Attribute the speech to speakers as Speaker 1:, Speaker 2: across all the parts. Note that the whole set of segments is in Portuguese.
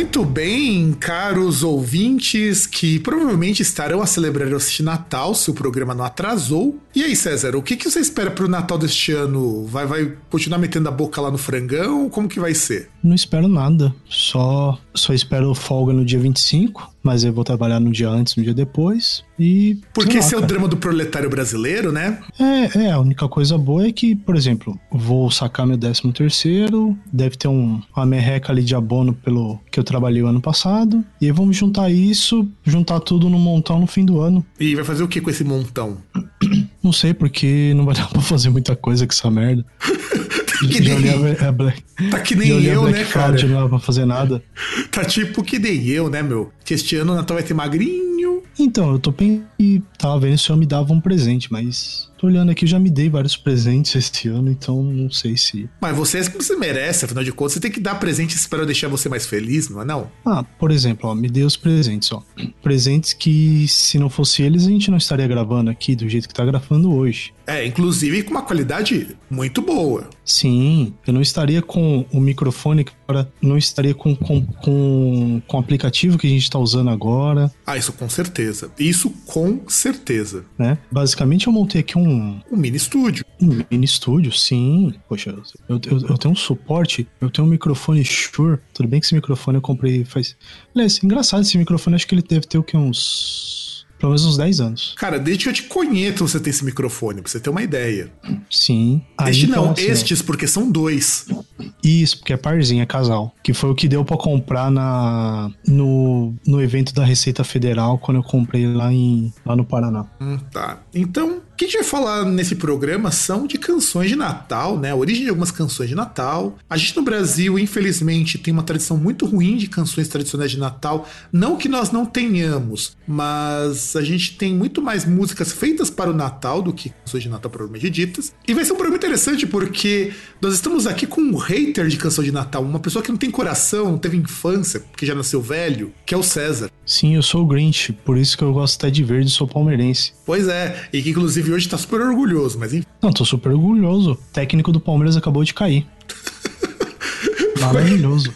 Speaker 1: Muito bem, caros ouvintes que provavelmente estarão a celebrar este Natal se o programa não atrasou. E aí, César, o que, que você espera pro Natal deste ano? Vai, vai continuar metendo a boca lá no frangão? Como que vai ser?
Speaker 2: Não espero nada, só, só espero folga no dia 25 mas eu vou trabalhar no dia antes, no dia depois. E.
Speaker 1: Porque esse é o drama do proletário brasileiro, né?
Speaker 2: É, é, a única coisa boa é que, por exemplo, vou sacar meu 13 terceiro, deve ter um, uma merreca ali de abono pelo que eu trabalhei o ano passado. E aí vamos juntar isso, juntar tudo num montão no fim do ano.
Speaker 1: E vai fazer o que com esse montão?
Speaker 2: Não sei, porque não vai dar pra fazer muita coisa com essa merda.
Speaker 1: que nem, a, Black, tá que nem eu, né, cara?
Speaker 2: Não pra fazer nada.
Speaker 1: Tá tipo que nem eu, né, meu? Que este ano o Natal vai ter magrinho.
Speaker 2: Então, eu tô pensando e tava vendo se eu me dava um presente, mas Tô olhando aqui, já me dei vários presentes este ano, então não sei se.
Speaker 1: Mas você, você merece, afinal de contas, você tem que dar presentes para deixar você mais feliz, não é não?
Speaker 2: Ah, por exemplo, ó, me dei os presentes, ó. Presentes que, se não fosse eles, a gente não estaria gravando aqui do jeito que tá gravando hoje.
Speaker 1: É, inclusive com uma qualidade muito boa.
Speaker 2: Sim, eu não estaria com o microfone não estaria com, com, com, com o aplicativo que a gente está usando agora.
Speaker 1: Ah, isso com certeza. Isso com certeza.
Speaker 2: Né? Basicamente, eu montei aqui um
Speaker 1: um, mini estúdio.
Speaker 2: Um mini estúdio, sim. Poxa, eu, eu, eu, tenho um suporte, eu tenho um microfone Shure. Tudo bem que esse microfone eu comprei faz. Aliás, engraçado esse microfone, acho que ele deve ter o que? Uns pelo menos uns 10 anos.
Speaker 1: Cara, desde que eu te conheço você tem esse microfone, pra você ter uma ideia.
Speaker 2: Sim.
Speaker 1: Este Aí, não, então, assim, estes, porque são dois.
Speaker 2: Isso, porque é parzinho, é casal. Que foi o que deu para comprar na no, no evento da Receita Federal, quando eu comprei lá, em, lá no Paraná.
Speaker 1: Hum, tá. Então, que a gente vai falar nesse programa são de canções de Natal, né? A origem de algumas canções de Natal. A gente no Brasil, infelizmente, tem uma tradição muito ruim de canções tradicionais de Natal. Não que nós não tenhamos, mas a gente tem muito mais músicas feitas para o Natal do que canções de Natal propriamente ditas. E vai ser um programa interessante porque nós estamos aqui com um hater de canção de Natal, uma pessoa que não tem coração, não teve infância, porque já nasceu velho, que é o César.
Speaker 2: Sim, eu sou o Grinch, por isso que eu gosto até de verde, sou palmeirense.
Speaker 1: Pois é, e que inclusive hoje tá super orgulhoso, mas enfim.
Speaker 2: Não, tô super orgulhoso. O técnico do Palmeiras acabou de cair. Maravilhoso.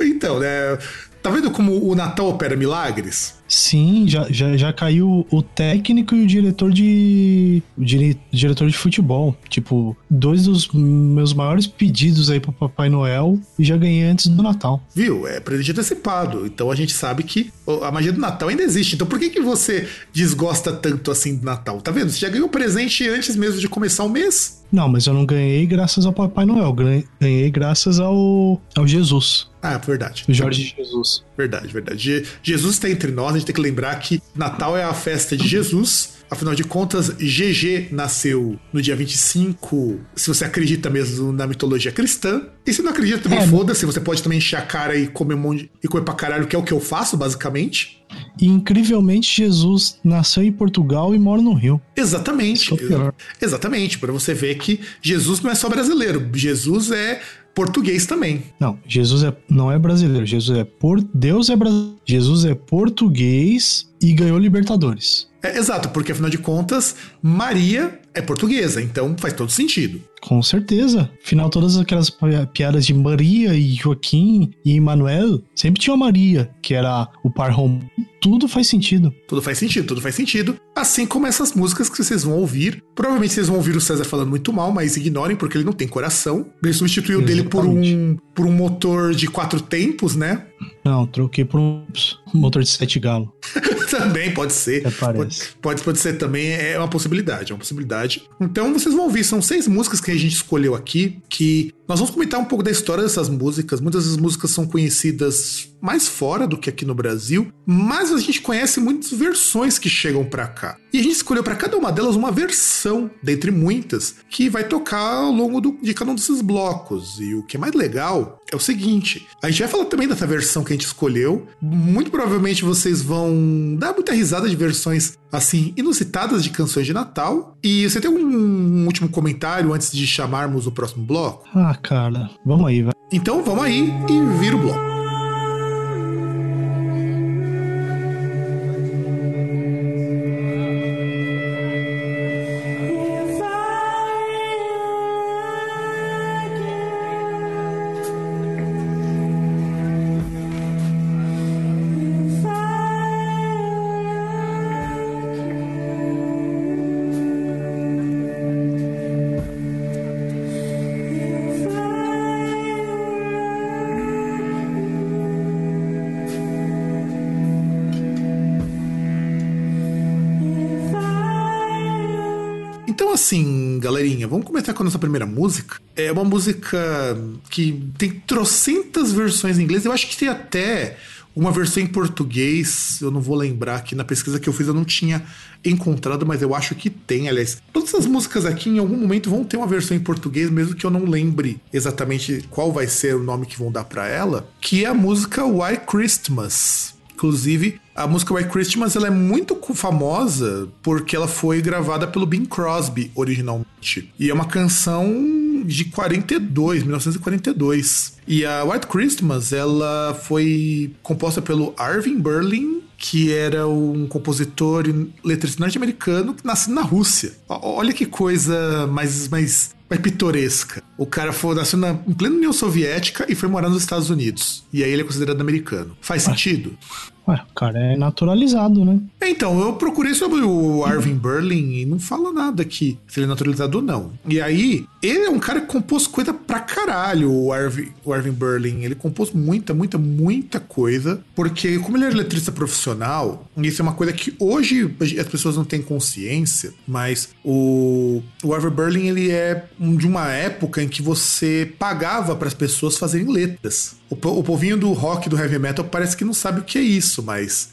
Speaker 1: então, né? Tá vendo como o Natal opera milagres?
Speaker 2: Sim, já, já, já caiu o técnico e o diretor de. O dire, diretor de futebol. Tipo, dois dos meus maiores pedidos aí pro Papai Noel e já ganhei antes do Natal.
Speaker 1: Viu? É presente antecipado. Então a gente sabe que a magia do Natal ainda existe. Então por que, que você desgosta tanto assim do Natal? Tá vendo? Você já ganhou presente antes mesmo de começar o mês.
Speaker 2: Não, mas eu não ganhei graças ao Papai Noel. Ganhei graças ao, ao Jesus.
Speaker 1: Ah, verdade.
Speaker 2: Jorge Jesus.
Speaker 1: Verdade, verdade. Jesus está entre nós, a gente tem que lembrar que Natal é a festa de Jesus. Afinal de contas, GG nasceu no dia 25, se você acredita mesmo na mitologia cristã. E se não acredita também, é, foda-se, você pode também encher a cara e comer um monte e comer pra caralho, que é o que eu faço, basicamente.
Speaker 2: E incrivelmente, Jesus nasceu em Portugal e mora no Rio.
Speaker 1: Exatamente. É Exatamente, para você ver que Jesus não é só brasileiro, Jesus é português também.
Speaker 2: Não, Jesus é, não é brasileiro, Jesus é por Deus é brasileiro. Jesus é português e ganhou Libertadores.
Speaker 1: É, exato, porque afinal de contas, Maria é portuguesa, então faz todo sentido.
Speaker 2: Com certeza. Afinal, todas aquelas piadas de Maria e Joaquim e Manuel sempre tinha Maria, que era o par romano. Tudo faz sentido.
Speaker 1: Tudo faz sentido, tudo faz sentido. Assim como essas músicas que vocês vão ouvir. Provavelmente vocês vão ouvir o César falando muito mal, mas ignorem porque ele não tem coração. Ele substituiu Exatamente. dele por um, por um motor de quatro tempos, né?
Speaker 2: Não, troquei por um motor de sete galos.
Speaker 1: também pode ser. Pode, pode, pode ser também, é uma possibilidade, é uma possibilidade. Então vocês vão ouvir, são seis músicas que a gente escolheu aqui, que nós vamos comentar um pouco da história dessas músicas. Muitas das músicas são conhecidas mais fora do que aqui no Brasil, mas a gente conhece muitas versões que chegam para cá. E a gente escolheu para cada uma delas uma versão, dentre muitas, que vai tocar ao longo do, de cada um desses blocos. E o que é mais legal é o seguinte: a gente vai falar também dessa versão que a gente escolheu. Muito provavelmente vocês vão dar muita risada de versões assim inusitadas de canções de Natal. E você tem um último comentário antes de chamarmos o próximo bloco?
Speaker 2: Ah, cara, vamos aí, vai.
Speaker 1: Então vamos aí e vira o bloco. Nossa primeira música. É uma música que tem trocentas versões em inglês. Eu acho que tem até uma versão em português. Eu não vou lembrar aqui na pesquisa que eu fiz, eu não tinha encontrado, mas eu acho que tem, aliás. Todas essas músicas aqui, em algum momento, vão ter uma versão em português, mesmo que eu não lembre exatamente qual vai ser o nome que vão dar para ela, que é a música Why Christmas. Inclusive, a música White Christmas ela é muito famosa porque ela foi gravada pelo Bing Crosby originalmente. E é uma canção de 42, 1942. E a White Christmas ela foi composta pelo Arvin Berlin que era um compositor e letrista norte-americano que nasceu na Rússia. Olha que coisa mais, mais, mais pitoresca. O cara foi, nasceu na, plena União Soviética e foi morar nos Estados Unidos. E aí ele é considerado americano. Faz sentido?
Speaker 2: Ué, o cara é naturalizado, né?
Speaker 1: Então, eu procurei sobre o Arvin Berlin e não fala nada aqui, se ele é naturalizado ou não. E aí, ele é um cara que compôs coisa pra caralho, o Arvin, o Arvin Berlin. Ele compôs muita, muita, muita coisa, porque como ele é letrista profissional, isso é uma coisa que hoje as pessoas não têm consciência, mas o, o Arvin Berlin, ele é de uma época em que você pagava para as pessoas fazerem letras. O, povinho do rock, do heavy metal, parece que não sabe o que é isso, mas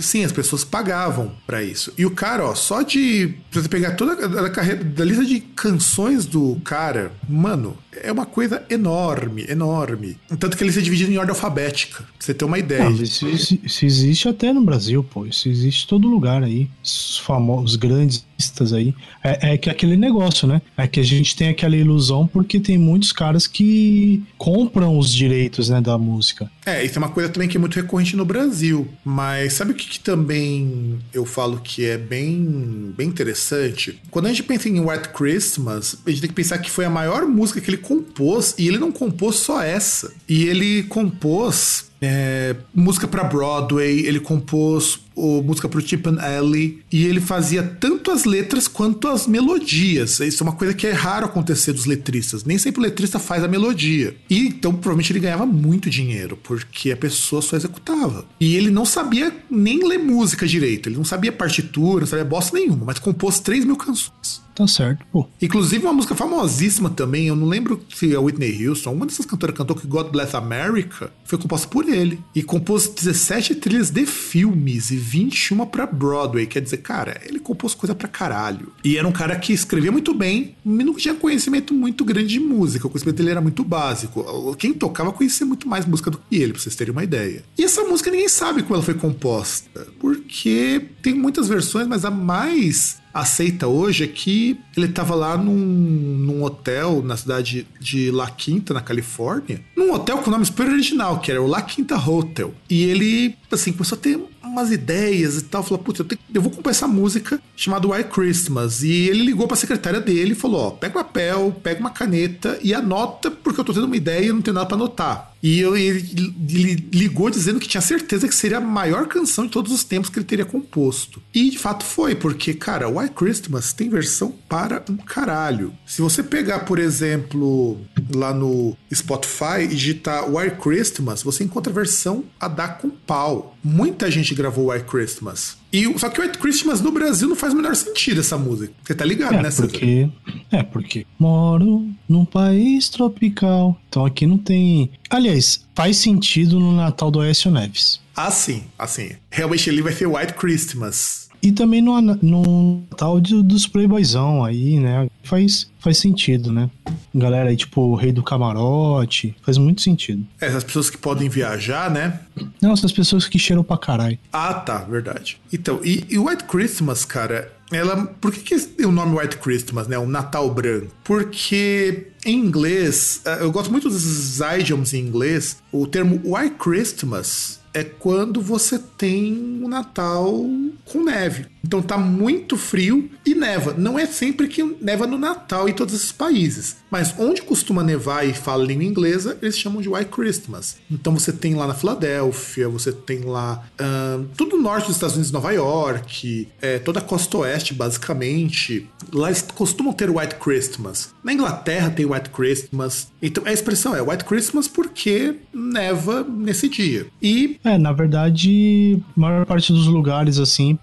Speaker 1: sim, as pessoas pagavam para isso. E o cara, ó, só de você pegar toda a, carreira da lista de canções do cara, mano, é uma coisa enorme, enorme. Tanto que ele se divide em ordem alfabética, pra você ter uma ideia. Não,
Speaker 2: isso, isso, existe até no Brasil, pô. Isso existe em todo lugar aí. Os famosos, os grandes aí. É, é que aquele negócio, né? É que a gente tem aquela ilusão porque tem muitos caras que compram os direitos, da música.
Speaker 1: É, isso é uma coisa também que é muito recorrente no Brasil. Mas sabe o que, que também eu falo que é bem, bem interessante? Quando a gente pensa em White Christmas, a gente tem que pensar que foi a maior música que ele compôs e ele não compôs só essa. E ele compôs é, música para Broadway, ele compôs o, música pro Chip and Alley, e ele fazia tanto as letras quanto as melodias. Isso é uma coisa que é raro acontecer dos letristas. Nem sempre o letrista faz a melodia. E então provavelmente ele ganhava muito dinheiro, porque a pessoa só executava. E ele não sabia nem ler música direito, ele não sabia partitura, não sabia bosta nenhuma, mas compôs 3 mil canções.
Speaker 2: Tá certo, pô.
Speaker 1: Inclusive uma música famosíssima também, eu não lembro se é Whitney Houston, uma dessas cantoras cantou que God Bless America, foi composta por ele. E compôs 17 trilhas de filmes e 21 para Broadway. Quer dizer, cara, ele compôs coisa pra caralho. E era um cara que escrevia muito bem, mas não tinha conhecimento muito grande de música. O conhecimento dele era muito básico. Quem tocava conhecia muito mais música do que ele, pra vocês terem uma ideia. E essa música ninguém sabe como ela foi composta, porque tem muitas versões, mas a mais aceita hoje é que ele estava lá num, num, hotel na cidade de La Quinta, na Califórnia, num hotel com o nome super original, que era o La Quinta Hotel. E ele, assim, começou a ter umas ideias e tal. Falou, putz, eu, eu, vou compor essa música chamada White Christmas. E ele ligou pra secretária dele e falou: ó, pega um papel, pega uma caneta e anota, porque eu tô tendo uma ideia e não tenho nada pra anotar. E ele, ele ligou dizendo que tinha certeza que seria a maior canção de todos os tempos que ele teria composto. E de fato foi, porque, cara, White Christmas tem versão para um caralho. Se você pegar, por exemplo, lá no Spotify e digitar White Christmas, você encontra a versão a dar com pau. Muita gente gravou White Christmas. E, só que White Christmas no Brasil não faz o menor sentido essa música. Você tá ligado,
Speaker 2: é,
Speaker 1: né, César?
Speaker 2: porque É, porque moro num país tropical. Então aqui não tem. Aliás, faz sentido no Natal do Aécio Neves.
Speaker 1: Ah, sim, assim. Realmente ele vai ser White Christmas.
Speaker 2: E também no, no Natal de, dos Playboyzão aí, né? Faz, faz sentido, né? Galera aí, tipo, o Rei do Camarote. Faz muito sentido.
Speaker 1: É, Essas pessoas que podem viajar, né?
Speaker 2: Não, essas pessoas que cheiram pra caralho.
Speaker 1: Ah, tá, verdade. Então, e, e White Christmas, cara, ela. Por que, que o nome White Christmas, né? O Natal Branco? Porque em inglês, eh, eu gosto muito dos idioms em inglês, o termo White Christmas é quando você tem o Natal com neve. Então tá muito frio e neva. Não é sempre que neva no Natal em todos esses países. Mas onde costuma nevar e fala língua inglesa, eles chamam de White Christmas. Então você tem lá na Filadélfia, você tem lá uh, tudo no norte dos Estados Unidos, Nova York, é, toda a costa oeste, basicamente. Lá eles costumam ter White Christmas. Na Inglaterra tem White Christmas. Então a expressão é White Christmas porque neva nesse dia. E
Speaker 2: É, na verdade, a maior parte dos lugares, assim,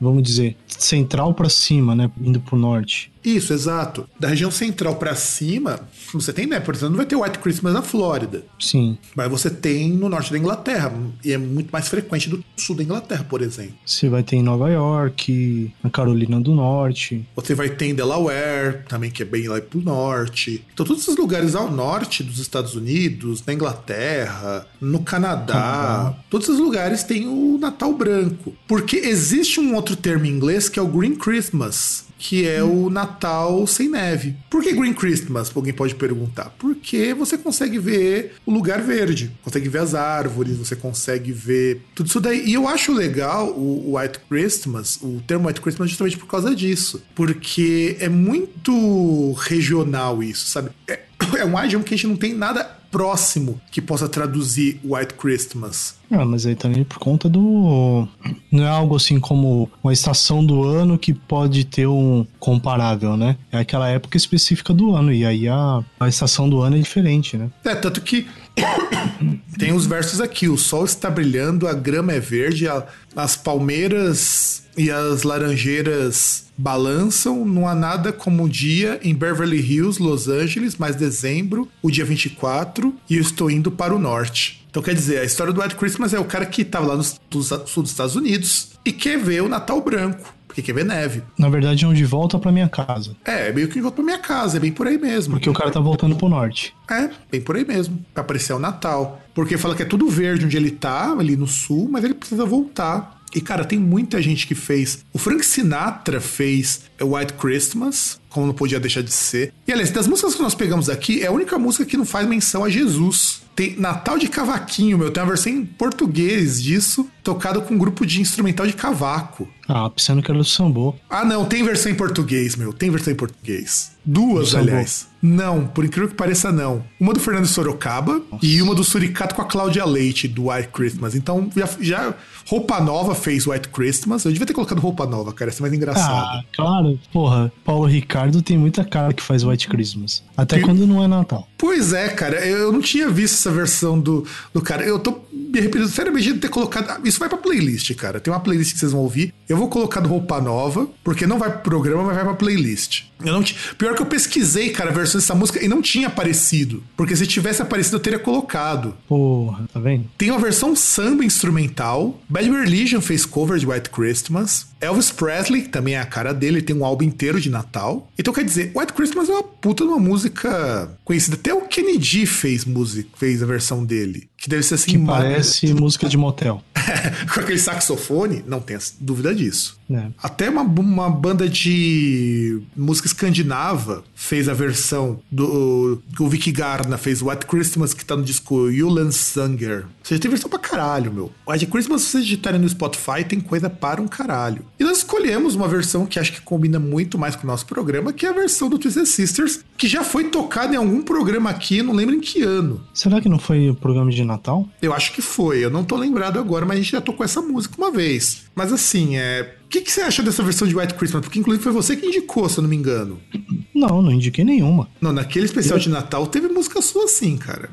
Speaker 2: vamos dizer, central pra cima, né? Indo pro norte.
Speaker 1: Isso, exato. Da região central pra cima, você tem, né? Por exemplo, não vai ter White Christmas na Flórida.
Speaker 2: Sim.
Speaker 1: Mas você tem no norte da Inglaterra. E é muito mais frequente do sul da Inglaterra, por exemplo.
Speaker 2: Você vai ter em Nova York, na Carolina do Norte.
Speaker 1: Você vai ter em Delaware, também, que é bem lá pro norte. Então, todos esses lugares ao norte dos Estados Unidos, na Inglaterra, no Canadá,
Speaker 2: Canadá.
Speaker 1: todos esses lugares têm o Natal branco. Porque existe um outro termo em inglês que é o Green Christmas. Que é o Natal sem neve. Por que Green Christmas? Alguém pode perguntar. Porque você consegue ver o lugar verde, consegue ver as árvores, você consegue ver tudo isso daí. E eu acho legal o, White Christmas, o termo White Christmas, justamente por causa disso. Porque é muito regional isso, sabe? É, é um idioma que a gente não tem nada próximo que possa traduzir White Christmas.
Speaker 2: Ah, mas aí também por conta do. Não é algo assim como uma estação do ano que pode ter um comparável, né? É aquela época específica do ano. E aí a, a estação do ano é diferente, né?
Speaker 1: É, tanto que tem os versos aqui: o sol está brilhando, a grama é verde, a- as palmeiras e as laranjeiras balançam, não há nada como o dia em Beverly Hills, Los Angeles, mais dezembro, o dia 24, e eu estou indo para o norte. Então quer dizer, a história do White Christmas é o cara que estava lá no sul dos Estados Unidos e quer ver o Natal branco, porque quer ver neve.
Speaker 2: Na verdade, é um de volta pra minha casa.
Speaker 1: É, é meio que volta pra minha casa, é bem por aí mesmo.
Speaker 2: Porque o cara tá voltando pro norte.
Speaker 1: É, bem por aí mesmo. Pra aparecer o Natal. Porque fala que é tudo verde onde ele tá, ali no sul, mas ele precisa voltar. E, cara, tem muita gente que fez. O Frank Sinatra fez White Christmas, como não podia deixar de ser. E, aliás, das músicas que nós pegamos aqui, é a única música que não faz menção a Jesus. Tem Natal de Cavaquinho, meu. Tem uma versão em português disso, tocado com um grupo de instrumental de cavaco.
Speaker 2: Ah, pensando que era do sambô.
Speaker 1: Ah, não, tem versão em português, meu. Tem versão em português. Duas, aliás. Não, por incrível que pareça, não. Uma do Fernando Sorocaba e uma do Suricato com a Cláudia Leite, do White Christmas. Então, já, já Roupa Nova fez White Christmas. Eu devia ter colocado Roupa Nova, cara. Ia ser mais engraçado.
Speaker 2: Ah, claro. Porra, Paulo Ricardo tem muita cara que faz White Christmas. Até quando não é Natal.
Speaker 1: Pois é, cara. Eu não tinha visto essa versão do, do cara. Eu tô me arrependendo seriamente de ter colocado. Ah, Isso vai pra playlist, cara. Tem uma playlist que vocês vão ouvir. Eu vou colocar do Roupa Nova, porque não vai pro programa, mas vai pra playlist. Eu não ti- Pior que eu pesquisei, cara, a versão dessa música e não tinha aparecido. Porque se tivesse aparecido, eu teria colocado.
Speaker 2: Porra, tá vendo?
Speaker 1: Tem uma versão samba instrumental. Bad Religion fez cover de White Christmas. Elvis Presley, que também é a cara dele, tem um álbum inteiro de Natal. Então quer dizer, White Christmas é uma puta de uma música conhecida. Até o Kennedy fez música, fez a versão dele. Que deve ser assim,
Speaker 2: Que
Speaker 1: ma-
Speaker 2: parece música de motel.
Speaker 1: com aquele saxofone, não tenho dúvida disso.
Speaker 2: né?
Speaker 1: Até uma, uma banda de música escandinava fez a versão do. O Vicky Garna fez White Christmas, que tá no disco Yulan Sanger. Ou seja, tem versão pra caralho, meu. White Christmas, se vocês digitarem no Spotify, tem coisa para um caralho. E nós escolhemos uma versão que acho que combina muito mais com o nosso programa, que é a versão do Twisted Sisters, que já foi tocada em algum programa aqui, não lembro em que ano.
Speaker 2: Será que não foi o programa de Natal?
Speaker 1: Eu acho que foi, eu não tô lembrado agora, mas a gente já tocou essa música uma vez. Mas assim, é. O que, que você acha dessa versão de White Christmas? Porque inclusive foi você que indicou, se eu não me engano.
Speaker 2: Não, não indiquei nenhuma.
Speaker 1: Não, naquele especial de Natal teve música sua assim, cara.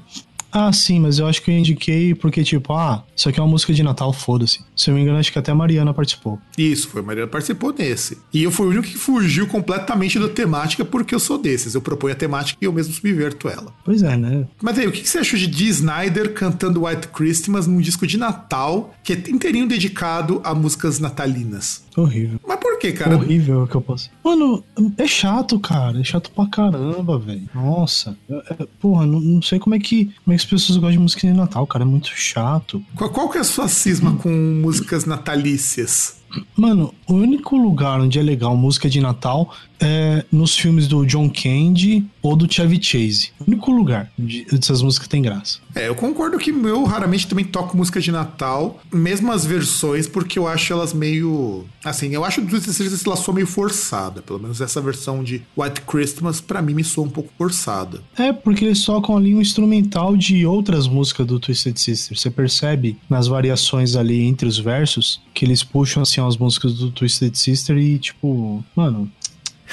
Speaker 2: Ah, sim, mas eu acho que eu indiquei porque, tipo, ah, isso aqui é uma música de Natal, foda-se. Se eu não me engano, acho que até a Mariana participou.
Speaker 1: Isso, foi a Mariana participou nesse. E eu fui o único que fugiu completamente da temática porque eu sou desses. Eu proponho a temática e eu mesmo subverto ela.
Speaker 2: Pois é, né?
Speaker 1: Mas aí, o que você achou de Dee Snyder cantando White Christmas num disco de Natal que é inteirinho dedicado a músicas natalinas?
Speaker 2: Horrível.
Speaker 1: Mas por que, cara?
Speaker 2: Horrível que eu posso. Mano, é chato, cara. É chato pra caramba, velho. Nossa. É, é, porra, não, não, sei como é, que, como é que as pessoas gostam de música de Natal, cara. É muito chato.
Speaker 1: Qual, qual que é a sua cisma com músicas natalícias?
Speaker 2: Mano, o único lugar onde é legal música de Natal é nos filmes do John Candy ou do Chevy Chase. O único lugar de, dessas músicas tem graça.
Speaker 1: É, eu concordo que eu raramente também toco música de Natal, mesmo as versões, porque eu acho elas meio. Assim, eu acho que ela soa meio forçada. Pelo menos essa versão de White Christmas, para mim, me soa um pouco forçada.
Speaker 2: É, porque eles tocam ali um instrumental de outras músicas do Twisted Sister. Você percebe nas variações ali entre os versos que eles puxam assim as músicas do Twisted Sister e, tipo, mano,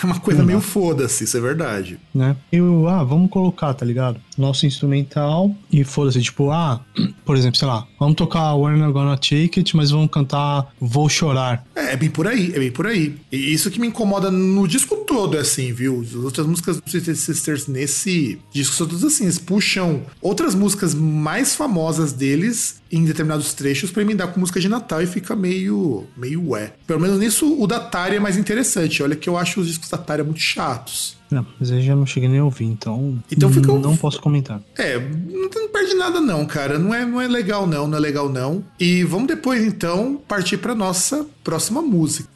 Speaker 1: é uma coisa meio foda-se, isso é verdade.
Speaker 2: Né? Eu, ah, vamos colocar, tá ligado? Nosso instrumental e foda-se, tipo, ah, por exemplo, sei lá, vamos tocar We're Not Gonna Take It, mas vamos cantar Vou Chorar.
Speaker 1: É, é bem por aí, é bem por aí. E isso que me incomoda no disco todo, é assim, viu? As outras músicas do Twisted Sisters nesse disco são todas assim, eles puxam outras músicas mais famosas deles em determinados trechos para emendar com música de Natal e fica meio meio ué. Pelo menos nisso o da é mais interessante. Olha que eu acho os discos da muito chatos.
Speaker 2: Não, mas eu já não cheguei nem a ouvir, então. Então fica. Não posso comentar.
Speaker 1: É, não, não perde nada, não, cara. Não é, não é legal, não. Não é legal, não. E vamos depois, então, partir para nossa próxima música.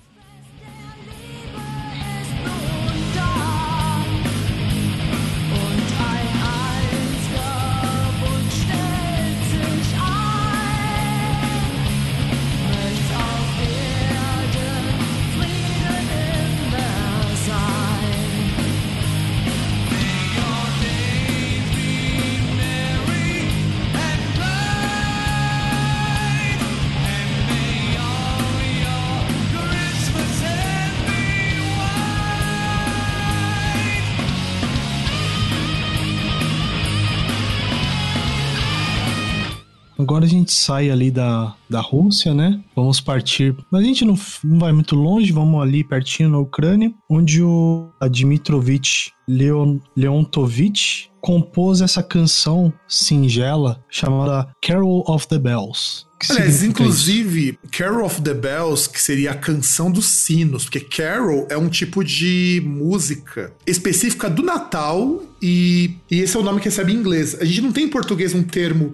Speaker 2: Agora a gente sai ali da, da Rússia, né? Vamos partir. Mas a gente não, não vai muito longe, vamos ali pertinho na Ucrânia, onde o Dmitrovich Leon, Leontovich compôs essa canção singela chamada Carol of the Bells.
Speaker 1: Aliás, inclusive, isso? Carol of the Bells, que seria a canção dos sinos, porque Carol é um tipo de música específica do Natal e, e esse é o nome que recebe em inglês. A gente não tem em português um termo,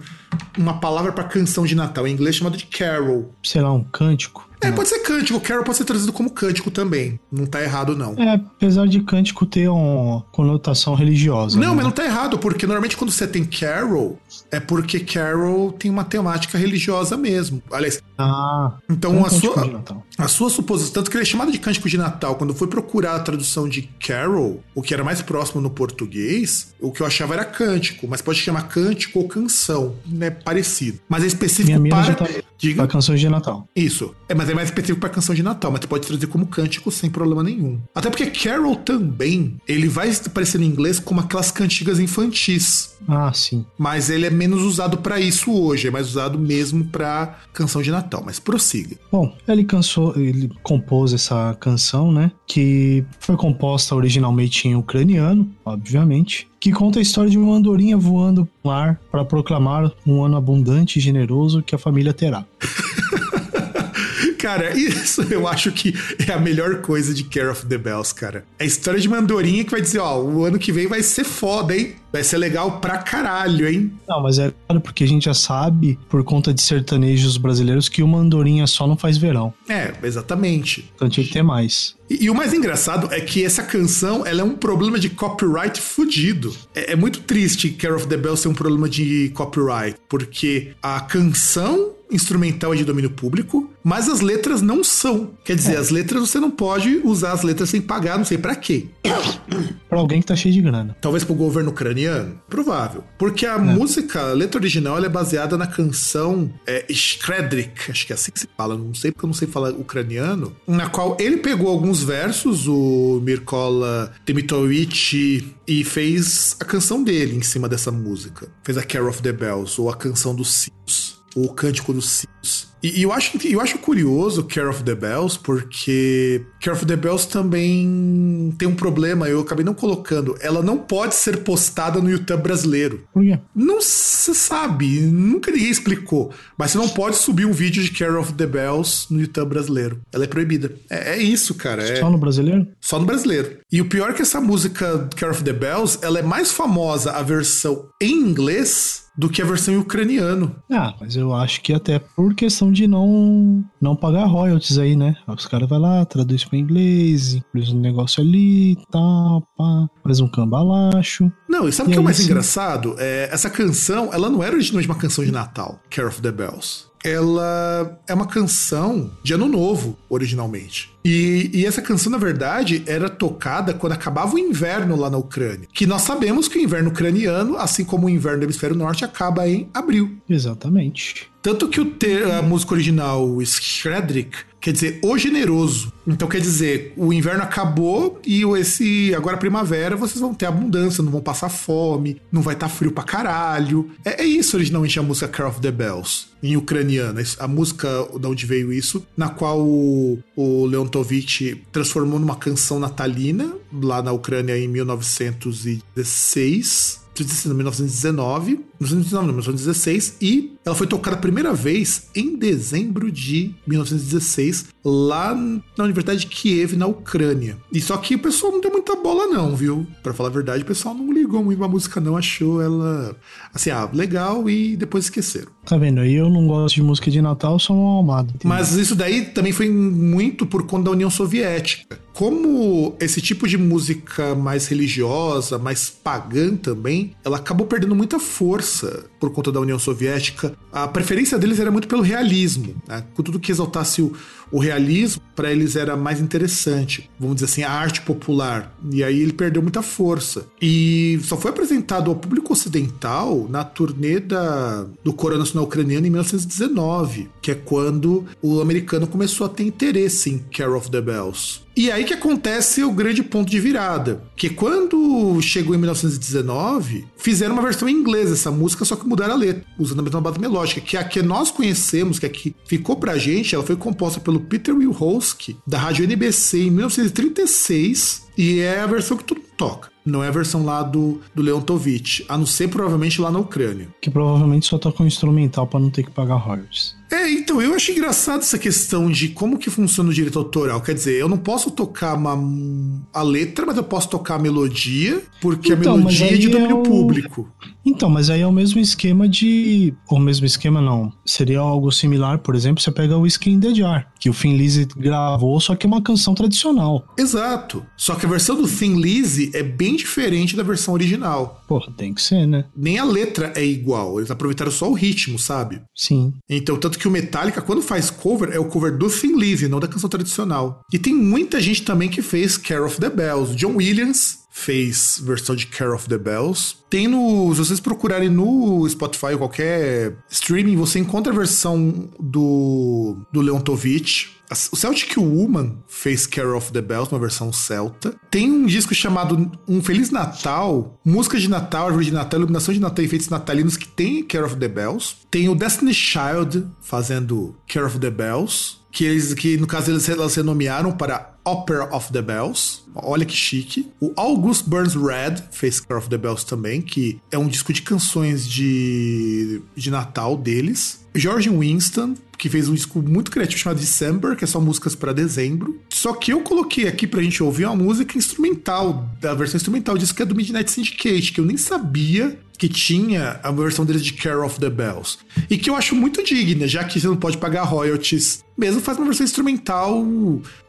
Speaker 1: uma palavra para canção de Natal. Em inglês é chamado de carol.
Speaker 2: Sei lá, um cântico.
Speaker 1: É, pode ser cântico. Carol pode ser traduzido como cântico também. Não tá errado, não.
Speaker 2: É, apesar de cântico ter uma conotação religiosa.
Speaker 1: Não, né? mas não tá errado, porque normalmente quando você tem carol, é porque carol tem uma temática religiosa mesmo. Aliás.
Speaker 2: Ah.
Speaker 1: Então a sua, a sua suposição. Tanto que ele é chamado de cântico de Natal. Quando foi procurar a tradução de carol, o que era mais próximo no português, o que eu achava era cântico, mas pode chamar cântico ou canção. É parecido. Mas é específico
Speaker 2: para. Diga. Para canções de Natal.
Speaker 1: Isso. É, mas é mais específico para canção de Natal, mas você pode traduzir como cântico sem problema nenhum. Até porque Carol também, ele vai aparecer em inglês como aquelas cantigas infantis.
Speaker 2: Ah, sim.
Speaker 1: Mas ele é menos usado para isso hoje, é mais usado mesmo para canção de Natal, mas prossiga.
Speaker 2: Bom, ele cansou, ele compôs essa canção, né, que foi composta originalmente em ucraniano, obviamente, que conta a história de uma andorinha voando no ar para proclamar um ano abundante e generoso que a família terá.
Speaker 1: Cara, isso eu acho que é a melhor coisa de Care of the Bells, cara. É a história de Mandorinha que vai dizer, ó, o ano que vem vai ser foda, hein? Vai ser legal pra caralho, hein?
Speaker 2: Não, mas é claro, porque a gente já sabe, por conta de sertanejos brasileiros, que o Mandorinha só não faz verão.
Speaker 1: É, exatamente.
Speaker 2: Então tinha que ter mais.
Speaker 1: E, e, o mais engraçado é que essa canção ela é um problema de copyright fudido. É, é muito triste Care of the Bells ser um problema de copyright, porque a canção instrumental é de domínio público, mas as letras não são. Quer dizer, é. as letras você não pode usar as letras sem pagar, não sei para quê.
Speaker 2: Pra alguém que tá cheio de grana.
Speaker 1: Talvez pro governo ucraniano? Provável. Porque a é. música, a letra original, é baseada na canção é, Shkredrik, acho que é assim que se fala, não sei porque eu não sei falar ucraniano, na qual ele pegou alguns versos, o Mirkola Dimitrovic, e fez a canção dele em cima dessa música. Fez a Care of the Bells, ou a canção dos Sims, ou o Cântico dos Sims. E, e, eu, acho, eu acho curioso Care of the Bells, porque Care of the Bells também tem um problema, eu acabei não colocando. Ela não pode ser postada no YouTube brasileiro.
Speaker 2: Por quê?
Speaker 1: Não se sabe, nunca ninguém explicou. Mas você não pode subir um vídeo de Care of the Bells no YouTube brasileiro. Ela é proibida. É, é isso, cara. É...
Speaker 2: Só no brasileiro?
Speaker 1: Só no brasileiro. E o pior é que essa música Care of the Bells, ela é mais famosa a versão em inglês do que a versão em ucraniano.
Speaker 2: Ah, mas eu acho que até por questão de não não pagar royalties aí, né? Os caras vai lá, traduz para inglês, inclui um negócio ali, tá, pá, faz um cambalacho.
Speaker 1: Não, e sabe o que é o mais sim. engraçado? É, essa canção, ela não era originalmente uma canção de Natal, Care of the Bells ela é uma canção de Ano Novo, originalmente. E, e, essa canção, na verdade, era tocada quando acabava o inverno lá na Ucrânia. Que nós sabemos que o inverno ucraniano, assim como o inverno do hemisfério norte, acaba em abril.
Speaker 2: Exatamente.
Speaker 1: Tanto que o ter, a música original, Shredrick, quer dizer o generoso. Então quer dizer, o inverno acabou e esse agora primavera vocês vão ter abundância, não vão passar fome, não vai estar tá frio pra caralho. É, é, isso originalmente a música Care of the Bells, em ucraniana. A música de onde veio isso, na qual o, o Leontovich transformou numa canção natalina lá na Ucrânia em 1916 1919, 1919, 1916, e ela foi tocada a primeira vez em dezembro de 1916, lá na Universidade de Kiev, na Ucrânia. E só que o pessoal não deu muita bola, não, viu? Para falar a verdade, o pessoal não ligou muito pra música, não, achou ela assim, ah, legal e depois esqueceram.
Speaker 2: Tá vendo? Aí eu não gosto de música de Natal, sou um almado.
Speaker 1: Mas isso daí também foi muito por conta da União Soviética. Como esse tipo de música mais religiosa, mais pagã também, ela acabou perdendo muita força por conta da União Soviética. A preferência deles era muito pelo realismo, né? tudo que exaltasse o, o realismo, para eles era mais interessante, vamos dizer assim, a arte popular. E aí ele perdeu muita força. E só foi apresentado ao público ocidental na turnê da, do Coro Nacional Ucraniano em 1919, que é quando o americano começou a ter interesse em Care of the Bells. E aí que acontece o grande ponto de virada, que quando chegou em 1919, fizeram uma versão em inglês dessa música, só que mudaram a letra, usando a mesma base melódica, que é a que nós conhecemos, que é a que ficou pra gente, ela foi composta pelo Peter Wilholsky, da rádio NBC em 1936, e é a versão que mundo toca. Não é a versão lá do, do Leontovich, a não ser provavelmente lá na Ucrânia.
Speaker 2: Que provavelmente só toca um instrumental para não ter que pagar royalties.
Speaker 1: É, então, eu acho engraçado essa questão de como que funciona o direito autoral. Quer dizer, eu não posso tocar uma, a letra, mas eu posso tocar a melodia, porque então, a melodia é de domínio é o... público.
Speaker 2: Então, mas aí é o mesmo esquema de... O mesmo esquema não. Seria algo similar, por exemplo, você pega o Skin the Jar, que o Thin Lizzy gravou, só que é uma canção tradicional.
Speaker 1: Exato. Só que a versão do Thin Lizzy é bem diferente da versão original.
Speaker 2: Porra, tem que ser, né?
Speaker 1: Nem a letra é igual. Eles aproveitaram só o ritmo, sabe?
Speaker 2: Sim.
Speaker 1: Então, tanto que o Metallica, quando faz cover, é o cover do Thin Lizzy, não da canção tradicional. E tem muita gente também que fez Care of the Bells. John Williams fez versão de Care of the Bells. Tem no. Se vocês procurarem no Spotify ou qualquer streaming, você encontra a versão do, do Leontovich. O Celtic Woman fez Care of the Bells, uma versão celta. Tem um disco chamado Um Feliz Natal, música de Natal, árvore de Natal, iluminação de Natal e efeitos natalinos que tem Care of the Bells. Tem o Destiny Child fazendo Care of the Bells que eles que no caso eles, elas renomearam para Opera of the Bells. Olha que chique. O August Burns Red fez Care of the Bells também, que é um disco de canções de, de Natal deles. George Winston que fez um disco muito criativo chamado December, que é só músicas para dezembro. Só que eu coloquei aqui pra gente ouvir uma música instrumental, da versão instrumental disso que é do Midnight Syndicate, que eu nem sabia que tinha a versão deles de Care of the Bells. E que eu acho muito digna, já que você não pode pagar royalties. Mesmo faz uma versão instrumental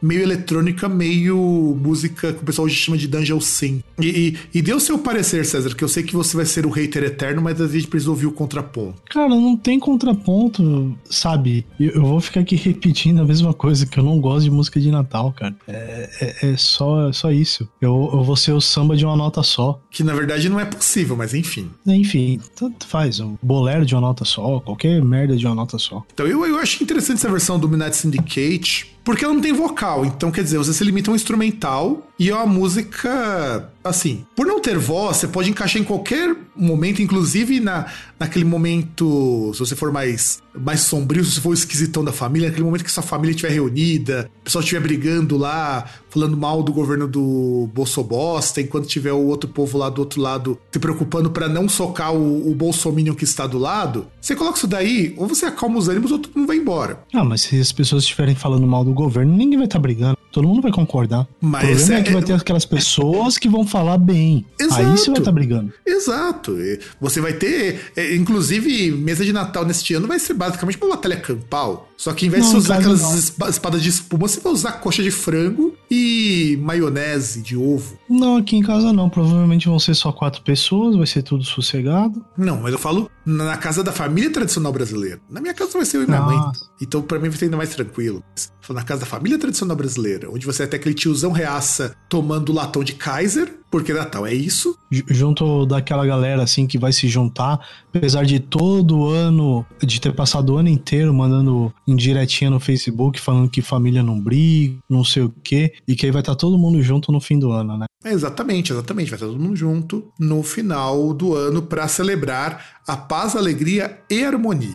Speaker 1: meio eletrônica, meio música que o pessoal chama de Dungeon Sim. E, e, e dê o seu parecer, César, que eu sei que você vai ser o hater eterno, mas a gente precisa ouvir o contraponto.
Speaker 2: Cara, não tem contraponto, sabe? Eu, eu vou ficar aqui repetindo a mesma coisa, que eu não gosto de música de Natal, cara. É, é, é só, é só isso. Eu, eu vou ser o samba de uma nota só.
Speaker 1: Que na verdade não é possível, mas enfim.
Speaker 2: Enfim, tanto faz. Um bolero de uma nota só, qualquer merda de uma nota só.
Speaker 1: Então eu, eu acho interessante essa versão do Midnight Syndicate, porque ela não tem vocal. Então, quer dizer, você se limita a um instrumental e é uma música. Assim, por não ter voz, você pode encaixar em qualquer momento, inclusive na, naquele momento, se você for mais, mais sombrio, se você for o esquisitão da família, naquele momento que sua família estiver reunida, o pessoal estiver brigando lá, falando mal do governo do Bolsobosta, enquanto tiver o outro povo lá do outro lado se preocupando para não socar o, o Bolsominion que está do lado, você coloca isso daí, ou você acalma os ânimos ou todo mundo vai embora.
Speaker 2: Ah, mas se as pessoas estiverem falando mal do governo, ninguém vai estar tá brigando. Todo mundo vai concordar.
Speaker 1: Mas
Speaker 2: o problema é,
Speaker 1: é
Speaker 2: que vai ter aquelas pessoas que vão falar bem.
Speaker 1: Exato.
Speaker 2: Aí você vai estar tá brigando.
Speaker 1: Exato. Você vai ter, é, inclusive, mesa de Natal neste ano vai ser basicamente uma batalha campal. Só que em vez
Speaker 2: Não,
Speaker 1: de você usar aquelas
Speaker 2: não.
Speaker 1: espadas de espuma, você vai usar coxa de frango e maionese de ovo.
Speaker 2: Não, aqui em casa não. Provavelmente vão ser só quatro pessoas, vai ser tudo sossegado.
Speaker 1: Não, mas eu falo na casa da família tradicional brasileira. Na minha casa vai ser eu e minha mãe.
Speaker 2: Nossa.
Speaker 1: Então, pra mim, vai ser ainda mais tranquilo. Falo na casa da família tradicional brasileira, onde você ter aquele tiozão reaça tomando latão de Kaiser, porque Natal é isso.
Speaker 2: Ju- Junto daquela galera assim que vai se juntar, apesar de todo ano, de ter passado o ano inteiro mandando indiretinha no Facebook falando que família não briga, não sei o quê, e que aí vai estar todo mundo junto no fim do ano, né?
Speaker 1: É, exatamente, exatamente. Vai estar todo mundo junto no final do ano para celebrar a paz, alegria e harmonia.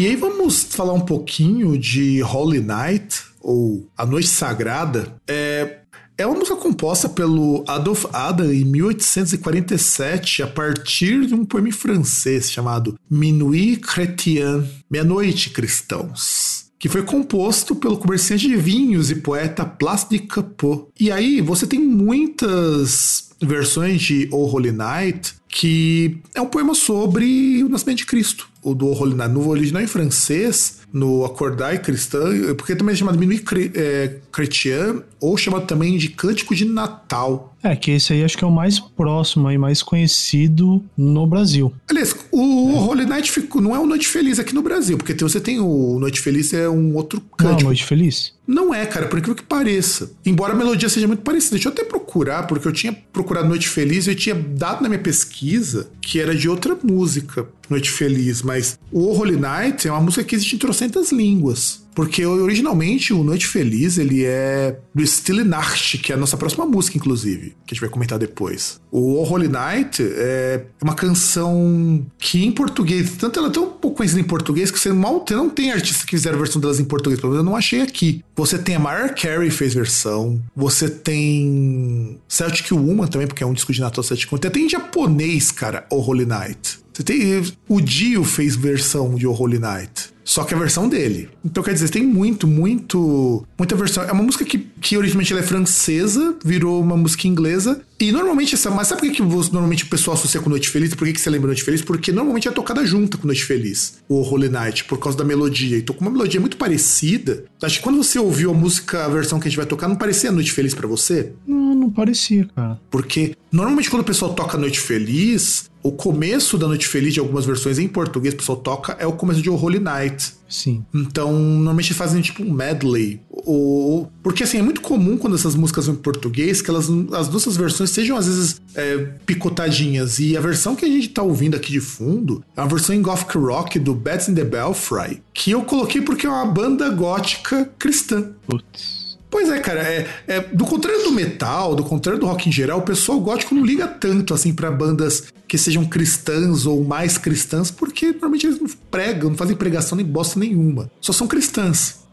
Speaker 1: E aí vamos falar um pouquinho de Holy Night, ou A Noite Sagrada. É, é uma música composta pelo Adolf Adam em 1847, a partir de um poema em francês chamado Minuit Chrétien, Meia-Noite Cristãos. Que foi composto pelo comerciante de vinhos e poeta Place de Capot. E aí você tem muitas versões de O Holy Night, que é um poema sobre o nascimento de Cristo. O do O Holy Night, no original em francês, no Acordai Cristã, porque também é chamado Minuit é, Chrétien, ou chamado também de Cântico de Natal.
Speaker 2: É, que esse aí acho que é o mais próximo e mais conhecido no Brasil.
Speaker 1: Aliás, o Holy Night não é o Noite Feliz aqui no Brasil, porque tem- você tem o Noite Feliz, é um outro
Speaker 2: Não,
Speaker 1: cântico.
Speaker 2: Noite Feliz?
Speaker 1: Não é, cara, por incrível que pareça. Embora a melodia seja muito parecida. Deixa eu até procurar, porque eu tinha procurado Noite Feliz e eu tinha dado na minha pesquisa que era de outra música, Noite Feliz. Mas o Holy Night é uma música que existe em trocentas línguas. Porque originalmente o Noite Feliz ele é do Stille Nacht, que é a nossa próxima música, inclusive, que a gente vai comentar depois. O O Holy Night é uma canção que em português, tanto ela é tão pouco conhecida em português que você mal você não tem artistas que fizeram versão delas em português, pelo menos eu não achei aqui. Você tem a Mariah Carey fez versão, você tem Celtic Woman também, porque é um disco de Natal Celtic Woman. Tem em japonês, cara, O Holy Night. Você tem. O Dio fez versão de O Holy Night. Só que a versão dele. Então, quer dizer, tem muito, muito. Muita versão. É uma música que, que originalmente é francesa, virou uma música inglesa. E normalmente essa. Mas sabe por que, que você- normalmente o pessoal associa com Noite Feliz? Por que, que você lembra Noite Feliz? Porque normalmente é tocada junta com Noite Feliz, o Holy Night, por causa da melodia. Então, com uma melodia muito parecida, acho que quando você ouviu a música, a versão que a gente vai tocar, não parecia Noite Feliz pra você?
Speaker 2: Não, não parecia, cara.
Speaker 1: Porque normalmente quando o pessoal toca Noite Feliz, o começo da Noite Feliz de algumas versões em português, o pessoal toca, é o começo de O Holy Night.
Speaker 2: Sim.
Speaker 1: Então, normalmente fazem tipo um medley. O, porque assim, é muito comum quando essas músicas são em português que elas, as duas versões sejam às vezes é, picotadinhas. E a versão que a gente tá ouvindo aqui de fundo é uma versão em Gothic Rock do Bats in the Belfry, que eu coloquei porque é uma banda gótica cristã.
Speaker 2: Putz.
Speaker 1: Pois é, cara, é, é, do contrário do metal, do contrário do rock em geral, o pessoal gótico não liga tanto assim para bandas que sejam cristãs ou mais cristãs, porque normalmente eles não pregam, não fazem pregação nem bosta nenhuma. Só são cristãs.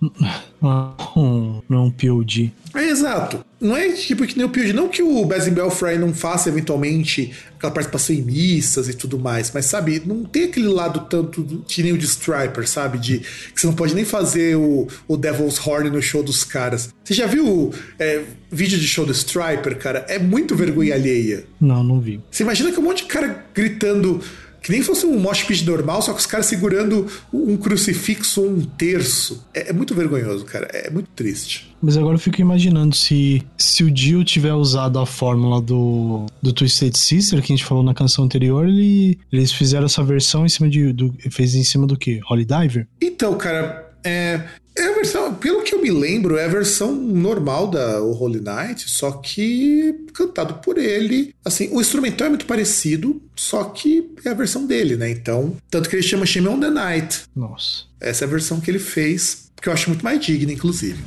Speaker 2: Não, não é um POD.
Speaker 1: É exato. Não é tipo que nem o POD. Não que o Basil Belfry não faça eventualmente aquela participação em missas e tudo mais, mas sabe, não tem aquele lado tanto do, que nem o de Striper, sabe? De que você não pode nem fazer o, o Devil's Horn no show dos caras. Você já viu é, vídeo de show do Striper, cara? É muito vergonha alheia.
Speaker 2: Não, não vi.
Speaker 1: Você imagina que um monte de cara gritando que nem fosse um mosh pit normal, só que os caras segurando um crucifixo ou um terço. É, é, muito vergonhoso, cara. É muito triste.
Speaker 2: Mas agora eu fico imaginando se, se o Dio tiver usado a fórmula do, do Twisted Sister, que a gente falou na canção anterior, ele, eles fizeram essa versão em cima de. Do, fez em cima do quê? Holy Diver?
Speaker 1: Então, cara, é, é a versão, eu me lembro, é a versão normal da o Holy Night, só que cantado por ele. Assim, o instrumental é muito parecido, só que é a versão dele, né? Então, tanto que ele chama Shame on the Night.
Speaker 2: Nossa.
Speaker 1: Essa é a versão que ele fez, que eu acho muito mais digna, inclusive.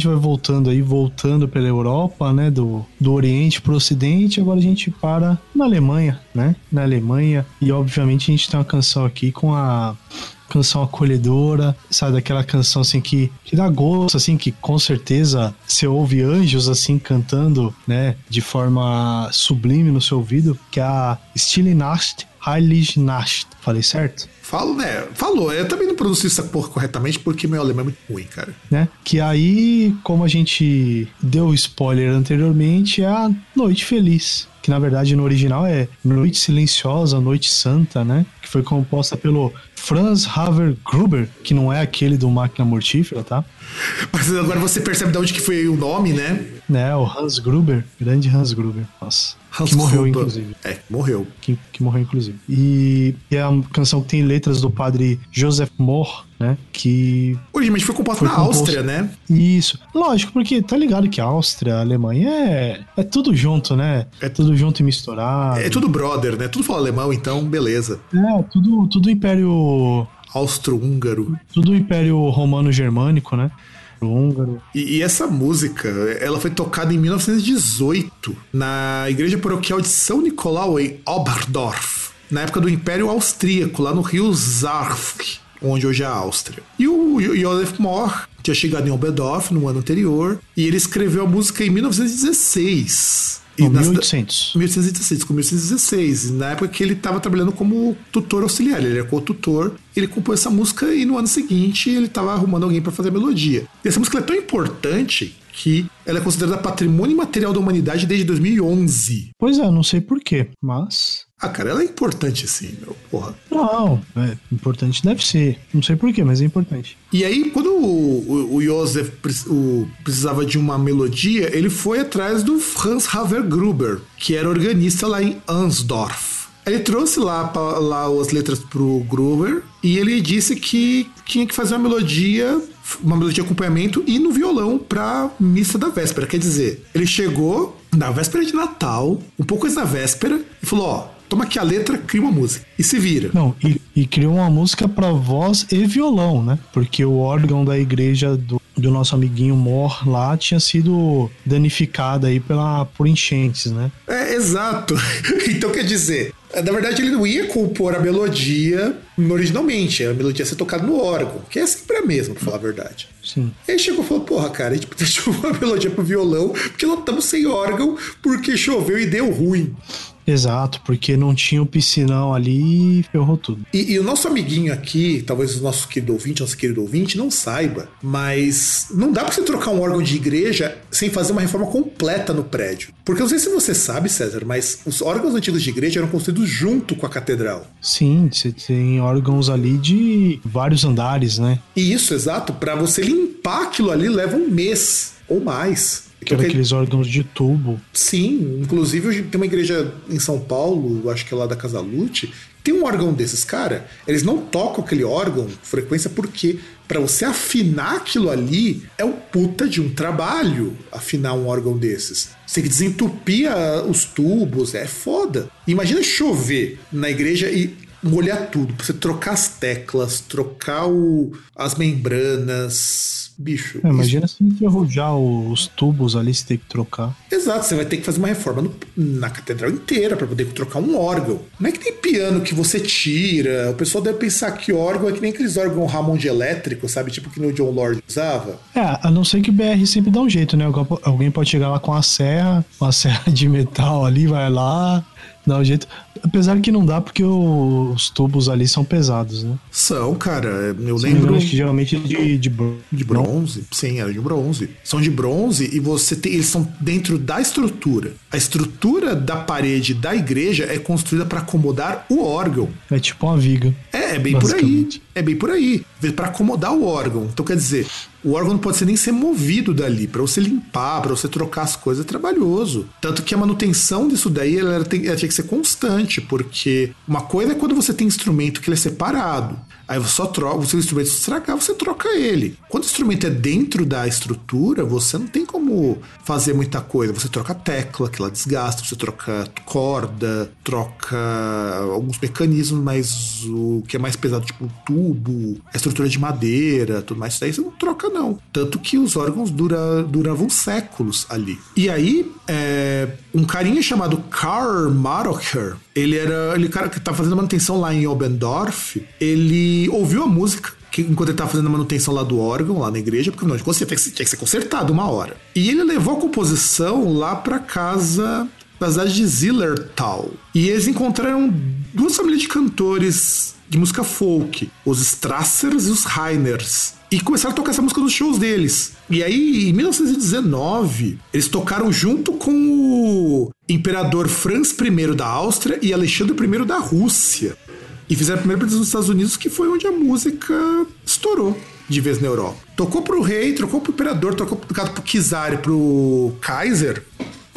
Speaker 2: Gente vai voltando aí, voltando pela Europa, né, do, do Oriente para o Ocidente, agora a gente para na Alemanha, né, na Alemanha, e obviamente a gente tem uma canção aqui com a canção acolhedora, sabe, daquela canção assim que, que dá gosto, assim, que com certeza você ouve anjos assim cantando, né, de forma sublime no seu ouvido, que é a Stille Nacht, Heilige Nacht. Falei certo?
Speaker 1: Falo, né? Falou. Eu também não pronuncio essa porra corretamente porque meu alemão é muito ruim, cara.
Speaker 2: Né? Que aí, como a gente deu spoiler anteriormente, é a Noite Feliz. Que na verdade no original é Noite Silenciosa, Noite Santa, né? Que foi composta pelo Franz Haver Gruber, que não é aquele do Máquina Mortífera, tá?
Speaker 1: Mas agora você percebe de onde que foi o nome, né?
Speaker 2: Né, o Hans Gruber, grande Hans Gruber. Nossa. Hans que morreu, Gruber. inclusive.
Speaker 1: É, morreu.
Speaker 2: Que, que morreu, inclusive. E, e é a canção que tem letras do padre Joseph Mohr, né? Que.
Speaker 1: Originalmente foi composto foi na composto... Áustria, né?
Speaker 2: Isso. Lógico, porque tá ligado que a Áustria, a Alemanha é, é tudo junto, né? É tudo junto e misturado.
Speaker 1: É tudo brother, né? Tudo fala alemão, então beleza.
Speaker 2: É, tudo, tudo império.
Speaker 1: Austro-húngaro.
Speaker 2: Tudo império romano-germânico, né? húngaro.
Speaker 1: E, e, essa música, ela foi tocada em 1918 na igreja paroquial de São Nicolau em Oberdorf, na época do Império Austríaco, lá no rio Zarsk, onde hoje é a Áustria. E o Josef Mohr tinha chegado em Oberdorf no ano anterior e ele escreveu a música em 1916.
Speaker 2: E 1800.
Speaker 1: 1816, com 1816. Na época que ele estava trabalhando como tutor auxiliar, ele era co-tutor. Ele compôs essa música e no ano seguinte ele estava arrumando alguém para fazer a melodia. E essa música é tão importante que ela é considerada patrimônio material da humanidade desde 2011.
Speaker 2: Pois é, não sei porquê, mas.
Speaker 1: Ah, cara, ela é importante sim, meu, porra.
Speaker 2: Não, é, importante deve ser. Não sei porquê, mas é importante.
Speaker 1: E aí, quando o, o, o Josef o, precisava de uma melodia, ele foi atrás do Franz Haver Gruber, que era organista lá em Ansdorf. Ele trouxe lá, lá as letras pro Gruber e ele disse que tinha que fazer uma melodia uma melodia de acompanhamento e no violão pra missa da véspera. Quer dizer, ele chegou na véspera de Natal, um pouco antes da véspera, e falou: Ó, toma aqui a letra, cria uma música. E se vira.
Speaker 2: Não, e, e criou uma música para voz e violão, né? Porque o órgão da igreja do, do nosso amiguinho Mor lá tinha sido danificado aí pela, por enchentes, né?
Speaker 1: É, exato. então quer dizer, Na verdade, ele não ia compor a melodia originalmente. A melodia ia ser tocada no órgão, que é sempre a mesma, pra falar a verdade.
Speaker 2: Sim.
Speaker 1: Aí chegou e falou: Porra, cara, a gente deixou uma melodia pro violão, porque não estamos sem órgão, porque choveu e deu ruim.
Speaker 2: Exato, porque não tinha o piscinão ali e ferrou tudo.
Speaker 1: E, e, o nosso amiguinho aqui, talvez o nosso querido ouvinte, nosso querido ouvinte, não saiba, mas não dá pra você trocar um órgão de igreja sem fazer uma reforma completa no prédio. Porque eu não sei se você sabe, César, mas os órgãos antigos de igreja eram construídos junto com a catedral.
Speaker 2: Sim, você tem órgãos ali de vários andares, né?
Speaker 1: Isso, exato. Para você limpar aquilo ali leva um mês ou mais.
Speaker 2: Que era aqueles órgãos de tubo.
Speaker 1: Sim, inclusive tem uma igreja em São Paulo, acho que é lá da Casa Lute, tem um órgão desses, cara. Eles não tocam aquele órgão frequência porque para você afinar aquilo ali é um puta de um trabalho afinar um órgão desses. Você tem que desentupir os tubos, é foda. Imagina chover na igreja e molhar tudo, pra você trocar as teclas, trocar o, as membranas. Bicho.
Speaker 2: É, imagina se enferrujar os tubos ali, você tem que trocar.
Speaker 1: Exato, você vai ter que fazer uma reforma no, na catedral inteira para poder trocar um órgão. Não é que tem piano que você tira. O pessoal deve pensar que órgão é que nem aqueles órgãos Hammond elétrico, sabe? Tipo que no John Lord usava.
Speaker 2: É, a não ser que o BR sempre dá um jeito, né? Alguém pode chegar lá com a serra, uma serra de metal ali, vai lá, dá um jeito. Apesar que não dá porque os tubos ali são pesados, né?
Speaker 1: São, cara. Eu São lembro.
Speaker 2: Que geralmente de, de,
Speaker 1: de bronze. Sim, era de bronze. São de bronze e você tem. Eles são dentro da estrutura. A estrutura da parede da igreja é construída para acomodar o órgão.
Speaker 2: É tipo uma viga.
Speaker 1: É, é bem por aí. É bem por aí. Para acomodar o órgão. Então quer dizer, o órgão não pode ser nem ser movido dali. Para você limpar, para você trocar as coisas é trabalhoso. Tanto que a manutenção disso daí ela, tem, ela tinha que ser constante, porque uma coisa é quando você tem instrumento que ele é separado. Aí você só troca, se o instrumento estragar, você troca ele. Quando o instrumento é dentro da estrutura, você não tem como fazer muita coisa. Você troca tecla, que ela desgasta, você troca corda, troca alguns mecanismos, mas o que é mais pesado, tipo tubo, a estrutura de madeira, tudo mais, isso aí você não troca, não. Tanto que os órgãos dura, duravam séculos ali. E aí, é, um carinha chamado Karl Marocher, ele era. Ele cara que tá fazendo manutenção lá em Obendorf, ele ouviu a música que, enquanto ele estava fazendo a manutenção lá do órgão, lá na igreja, porque não, tinha que ser consertado uma hora. E ele levou a composição lá para casa da cidade de Zillertal. E eles encontraram duas famílias de cantores de música folk, os Strassers e os Reiners. E começaram a tocar essa música nos shows deles. E aí, em 1919, eles tocaram junto com o imperador Franz I da Áustria e Alexandre I da Rússia. E fizeram a primeira apresentação nos Estados Unidos, que foi onde a música estourou de vez na Europa. Tocou pro rei, trocou pro imperador, trocou pro Kizar e pro Kaiser.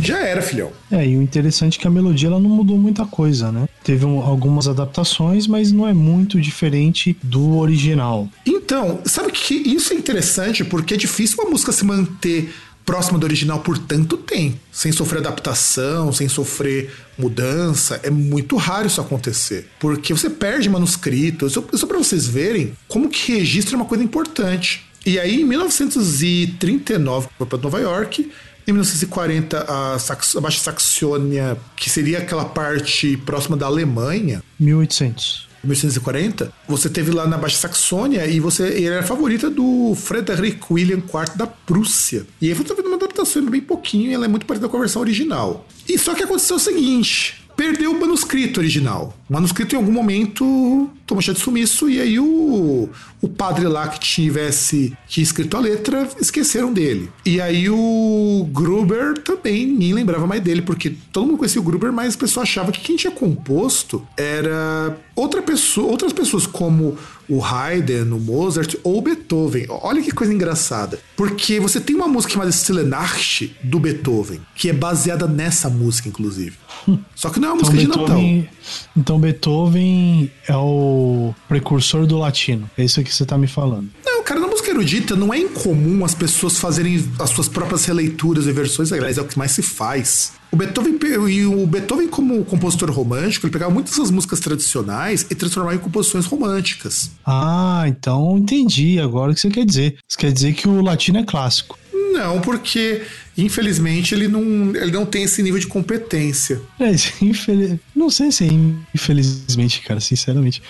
Speaker 1: Já era, filhão.
Speaker 2: É, e o interessante é que a melodia ela não mudou muita coisa, né? Teve um, algumas adaptações, mas não é muito diferente do original.
Speaker 1: Então, sabe que isso é interessante porque é difícil uma música se manter próxima do original por tanto tempo, sem sofrer adaptação, sem sofrer mudança, é muito raro isso acontecer, porque você perde manuscritos. Isso, isso para vocês verem como que registro é uma coisa importante. E aí, em 1939, foi para Nova York em 1940, a, Sax, a Baixa Saxônia, que seria aquela parte próxima da Alemanha.
Speaker 2: 1800.
Speaker 1: 1840, você teve lá na Baixa Saxônia e você ele era a favorita do Frederick William IV da Prússia. E aí você vendo uma adaptação bem pouquinho e ela é muito parecida com a versão original. E só que aconteceu o seguinte: perdeu o manuscrito original. O manuscrito em algum momento tomou chá de sumiço e aí o, o padre lá que tivesse que escrito a letra esqueceram dele. E aí o Gruber também ninguém lembrava mais dele, porque todo mundo conhecia o Gruber, mas a pessoa achava que quem tinha composto era outra pessoa, outras pessoas como o Haydn, o Mozart ou o Beethoven. Olha que coisa engraçada. Porque você tem uma música chamada Stille Nacht do Beethoven, que é baseada nessa música, inclusive. Só que não é uma então, música Beethoven, de Natal.
Speaker 2: Então Beethoven é o precursor do latino. É isso que você tá me falando.
Speaker 1: Não, cara, na música erudita não é incomum as pessoas fazerem as suas próprias releituras e versões, aliás, é o que mais se faz. O Beethoven, e o Beethoven, como compositor romântico, ele pegava muitas das músicas tradicionais e transformava em composições românticas.
Speaker 2: Ah, então entendi agora o que você quer dizer. Você quer dizer que o latino é clássico.
Speaker 1: Não, porque Infelizmente, ele não, ele não tem esse nível de competência.
Speaker 2: É, não sei se é infelizmente, cara, sinceramente.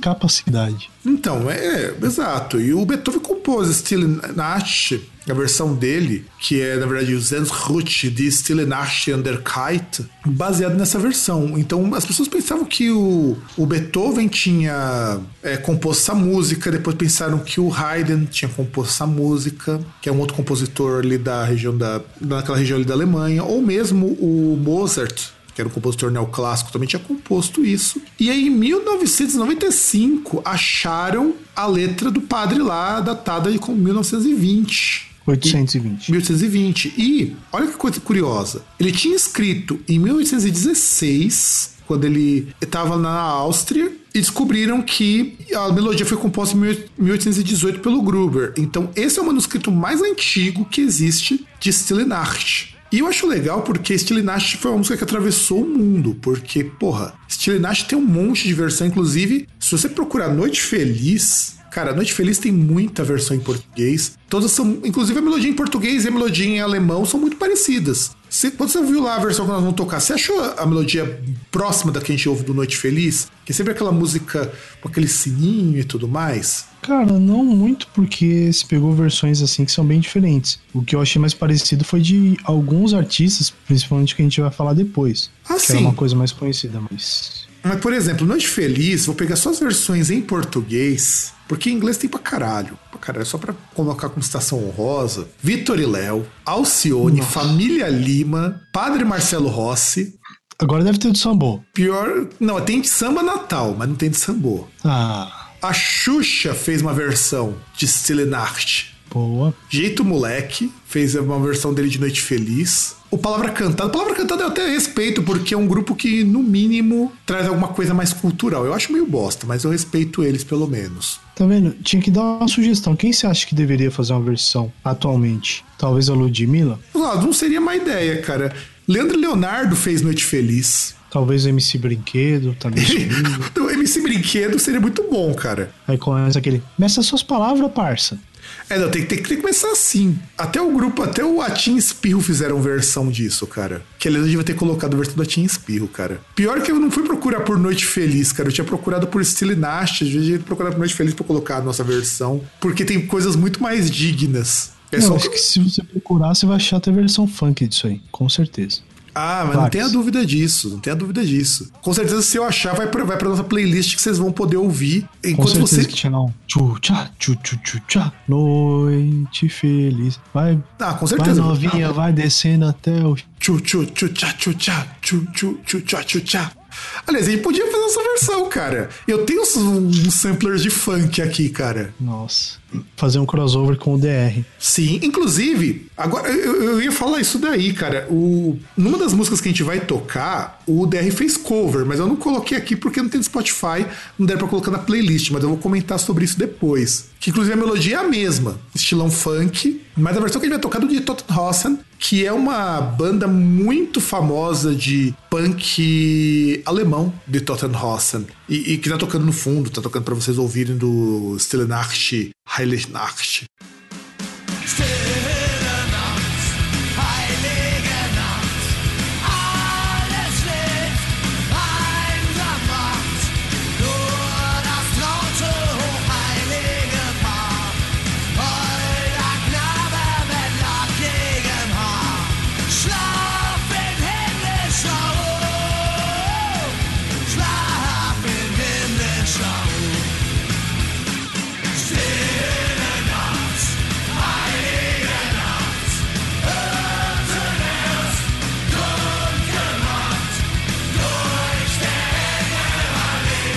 Speaker 2: Capacidade.
Speaker 1: Então, é, exato. E o Beethoven compôs Stille Nacht, a versão dele, que é, na verdade, o Zensrutsch de Stille Nacht und der Kite, baseado nessa versão. Então, as pessoas pensavam que o, o Beethoven tinha é, composto essa música, depois pensaram que o Haydn tinha composto essa música, que é um outro compositor ali da região da, daquela região ali da Alemanha, ou mesmo o Mozart, que era um compositor neoclássico, também tinha composto isso. E aí, em 1995, acharam a letra do padre lá, datada de 1920.
Speaker 2: 820.
Speaker 1: 1820. E, olha que coisa curiosa. Ele tinha escrito em 1816, quando ele estava na Áustria, e descobriram que a melodia foi composta em 1818 pelo Gruber. Então, esse é o manuscrito mais antigo que existe de Stille Nacht. E eu acho legal porque Stille Nacht foi uma música que atravessou o mundo, porque, porra, Stille Nacht tem um monte de versão, inclusive, se você procurar Noite Feliz, Cara, Noite Feliz tem muita versão em português. Todas são. Inclusive a melodia em português e a melodia em alemão são muito parecidas. Você, quando você viu lá a versão que nós vamos tocar, você achou a melodia próxima da que a gente ouve do Noite Feliz? Que é sempre aquela música com aquele sininho e tudo mais?
Speaker 2: Cara, não muito, porque se pegou versões assim que são bem diferentes. O que eu achei mais parecido foi de alguns artistas, principalmente que a gente vai falar depois. Ah, que sim. era uma coisa mais conhecida, mas.
Speaker 1: Mas, por exemplo, Noite Feliz, vou pegar só as versões em português porque em inglês tem pra caralho. Pra caralho, só pra colocar como citação honrosa. Vitor e Léo, Alcione, Nossa. Família Lima, Padre Marcelo Rossi.
Speaker 2: Agora deve ter de sambô.
Speaker 1: Pior. Não, tem de samba natal, mas não tem de sambô.
Speaker 2: Ah.
Speaker 1: A Xuxa fez uma versão de Nacht.
Speaker 2: Boa.
Speaker 1: Jeito Moleque fez uma versão dele de Noite Feliz. O Palavra Cantada. Palavra Cantada eu até respeito, porque é um grupo que, no mínimo, traz alguma coisa mais cultural. Eu acho meio bosta, mas eu respeito eles pelo menos.
Speaker 2: Tá vendo? Tinha que dar uma sugestão. Quem você acha que deveria fazer uma versão atualmente? Talvez a Ludmilla?
Speaker 1: Ah, não seria má ideia, cara. Leandro Leonardo fez Noite Feliz.
Speaker 2: Talvez o MC Brinquedo também.
Speaker 1: o MC Brinquedo seria muito bom, cara.
Speaker 2: Aí começa aquele. Meça suas palavras, parça.
Speaker 1: É, não, tem, tem, tem, que começar assim. Até o grupo, até o Atim Espirro fizeram versão disso, cara. Que aliás eu devia ter colocado a versão do Atim Espirro, cara. Pior que eu não fui procurar por Noite Feliz, cara. Eu tinha procurado por Stille Nacht, eu devia procurar por Noite Feliz pra colocar a nossa versão. Porque tem coisas muito mais dignas.
Speaker 2: É eu só... acho que se você procurar, você vai achar até a versão funk disso aí, com certeza.
Speaker 1: Ah, mas Vários. não tenha dúvida disso, não tenha dúvida disso. Com certeza, se eu achar, vai pra, vai pra nossa playlist que vocês vão poder ouvir.
Speaker 2: Enquanto Com certeza você. Que tinha não. Tchu, tchá, tchu, tchu, tchu, tchá. Noite feliz. Vai.
Speaker 1: Ah, com certeza.
Speaker 2: Vai novinha, vai descendo até o.
Speaker 1: Tchu, tchu, tchu, tchá, tchu, tchá. Tchu, tchu, tchu, tchá, tchu, tchá. Aliás, a gente podia fazer essa versão, cara. Eu tenho uns, uns samplers de funk aqui, cara.
Speaker 2: Nossa. Fazer um crossover com o DR.
Speaker 1: Sim, inclusive, agora eu, eu ia falar isso daí, cara. O, numa das músicas que a gente vai tocar, o DR fez cover, mas eu não coloquei aqui porque não tem Spotify, não der pra colocar na playlist, mas eu vou comentar sobre isso depois. Que inclusive a melodia é a mesma, estilão funk, mas a versão que a gente vai tocar é do de Tottenhausen, que é uma banda muito famosa de punk alemão de Tottenhausen. E, e que tá tocando no fundo, tá tocando para vocês ouvirem do Stille Nacht,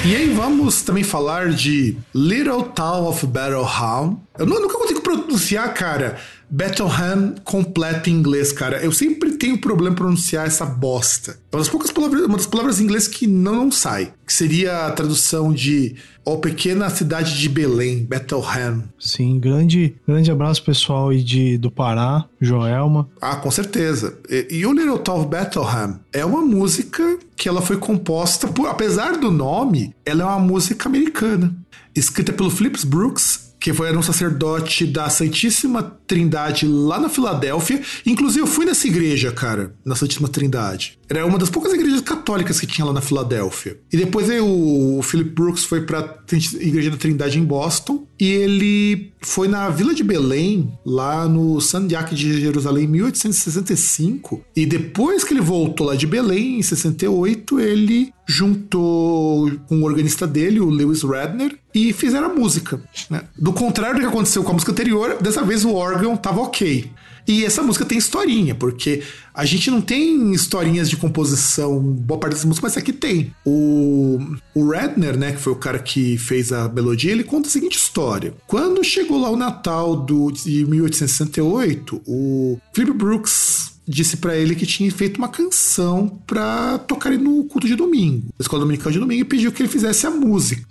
Speaker 1: E aí vamos também falar de Little Town of Battlehound. Eu nunca consigo pronunciar, cara, Battleham completo em inglês, cara. Eu sempre tenho problema em pronunciar essa bosta. É uma das poucas palavras, uma das palavras em inglês que não, não sai. Que seria a tradução de Ó Pequena Cidade de Belém, Bethlehem.
Speaker 2: Sim, grande, grande abraço pessoal aí de, do Pará, Joelma.
Speaker 1: Ah, com certeza. E, e o Little Town of Bethlehem é uma música que ela foi composta por, apesar do nome, ela é uma música americana. Escrita pelo Phillips Brooks que foi era um sacerdote da Santíssima Trindade lá na Filadélfia. Inclusive, eu fui nessa igreja, cara, na Santíssima Trindade. Era uma das poucas igrejas católicas que tinha lá na Filadélfia. E depois aí, o Philip Brooks foi pra Igreja da Trindade em Boston. E ele foi na Vila de Belém, lá no Sandiac de Jerusalém, em 1865. E depois que ele voltou lá de Belém, em 68, ele juntou com o organista dele, o Lewis Redner, e fizeram a música. Né? Do contrário do que aconteceu com a música anterior, dessa vez o órgão tava ok. E essa música tem historinha, porque a gente não tem historinhas de composição, boa parte dessa música, mas aqui tem. O, o Redner, né, que foi o cara que fez a melodia, ele conta a seguinte história. Quando chegou lá o Natal do, de 1868, o Philip Brooks disse para ele que tinha feito uma canção para tocar no culto de domingo, na escola dominical de domingo, e pediu que ele fizesse a música.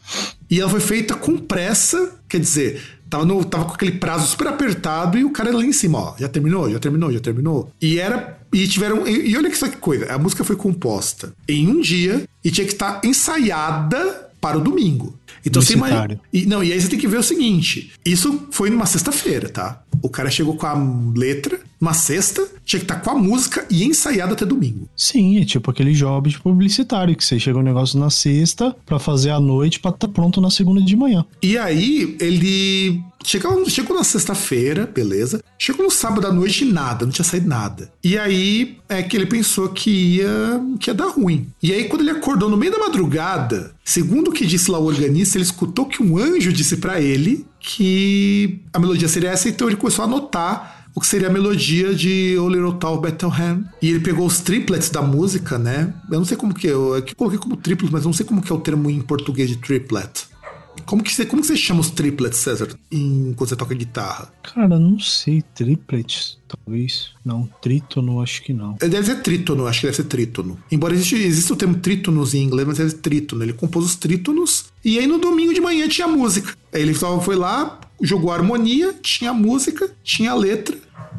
Speaker 1: E ela foi feita com pressa, quer dizer, tava, no, tava com aquele prazo super apertado e o cara lá em cima, ó, já terminou, já terminou, já terminou. E era. E tiveram. E, e olha que só que coisa, a música foi composta em um dia e tinha que estar ensaiada para o domingo. Então você imagina. E, não, e aí você tem que ver o seguinte: isso foi numa sexta-feira, tá? O cara chegou com a letra, uma sexta, tinha que estar tá com a música e ensaiado até domingo.
Speaker 2: Sim, é tipo aquele job de publicitário, que você chega um negócio na sexta para fazer à noite para estar tá pronto na segunda de manhã.
Speaker 1: E aí, ele Chegou, chegou na sexta-feira, beleza. Chegou no sábado à noite e nada, não tinha saído nada. E aí é que ele pensou que ia, que ia dar ruim. E aí, quando ele acordou no meio da madrugada, segundo o que disse lá o organista, ele escutou que um anjo disse para ele que a melodia seria essa, então ele começou a anotar o que seria a melodia de O Little Town Bethlehem. E ele pegou os triplets da música, né? Eu não sei como que é, eu, eu coloquei como triplets, mas não sei como que é o termo em português de triplet. Como que você, como que você chama os triplets, César, em, quando você toca guitarra?
Speaker 2: Cara, não sei. Triplets, talvez. Não, trítono, acho que não.
Speaker 1: Deve ser trítono, acho que deve ser trítono. Embora exista, exista o termo trítonos em inglês, mas é trítono. Ele compôs os trítonos e aí no domingo de manhã tinha música. Aí ele só foi lá, jogou a harmonia, tinha música, tinha letra.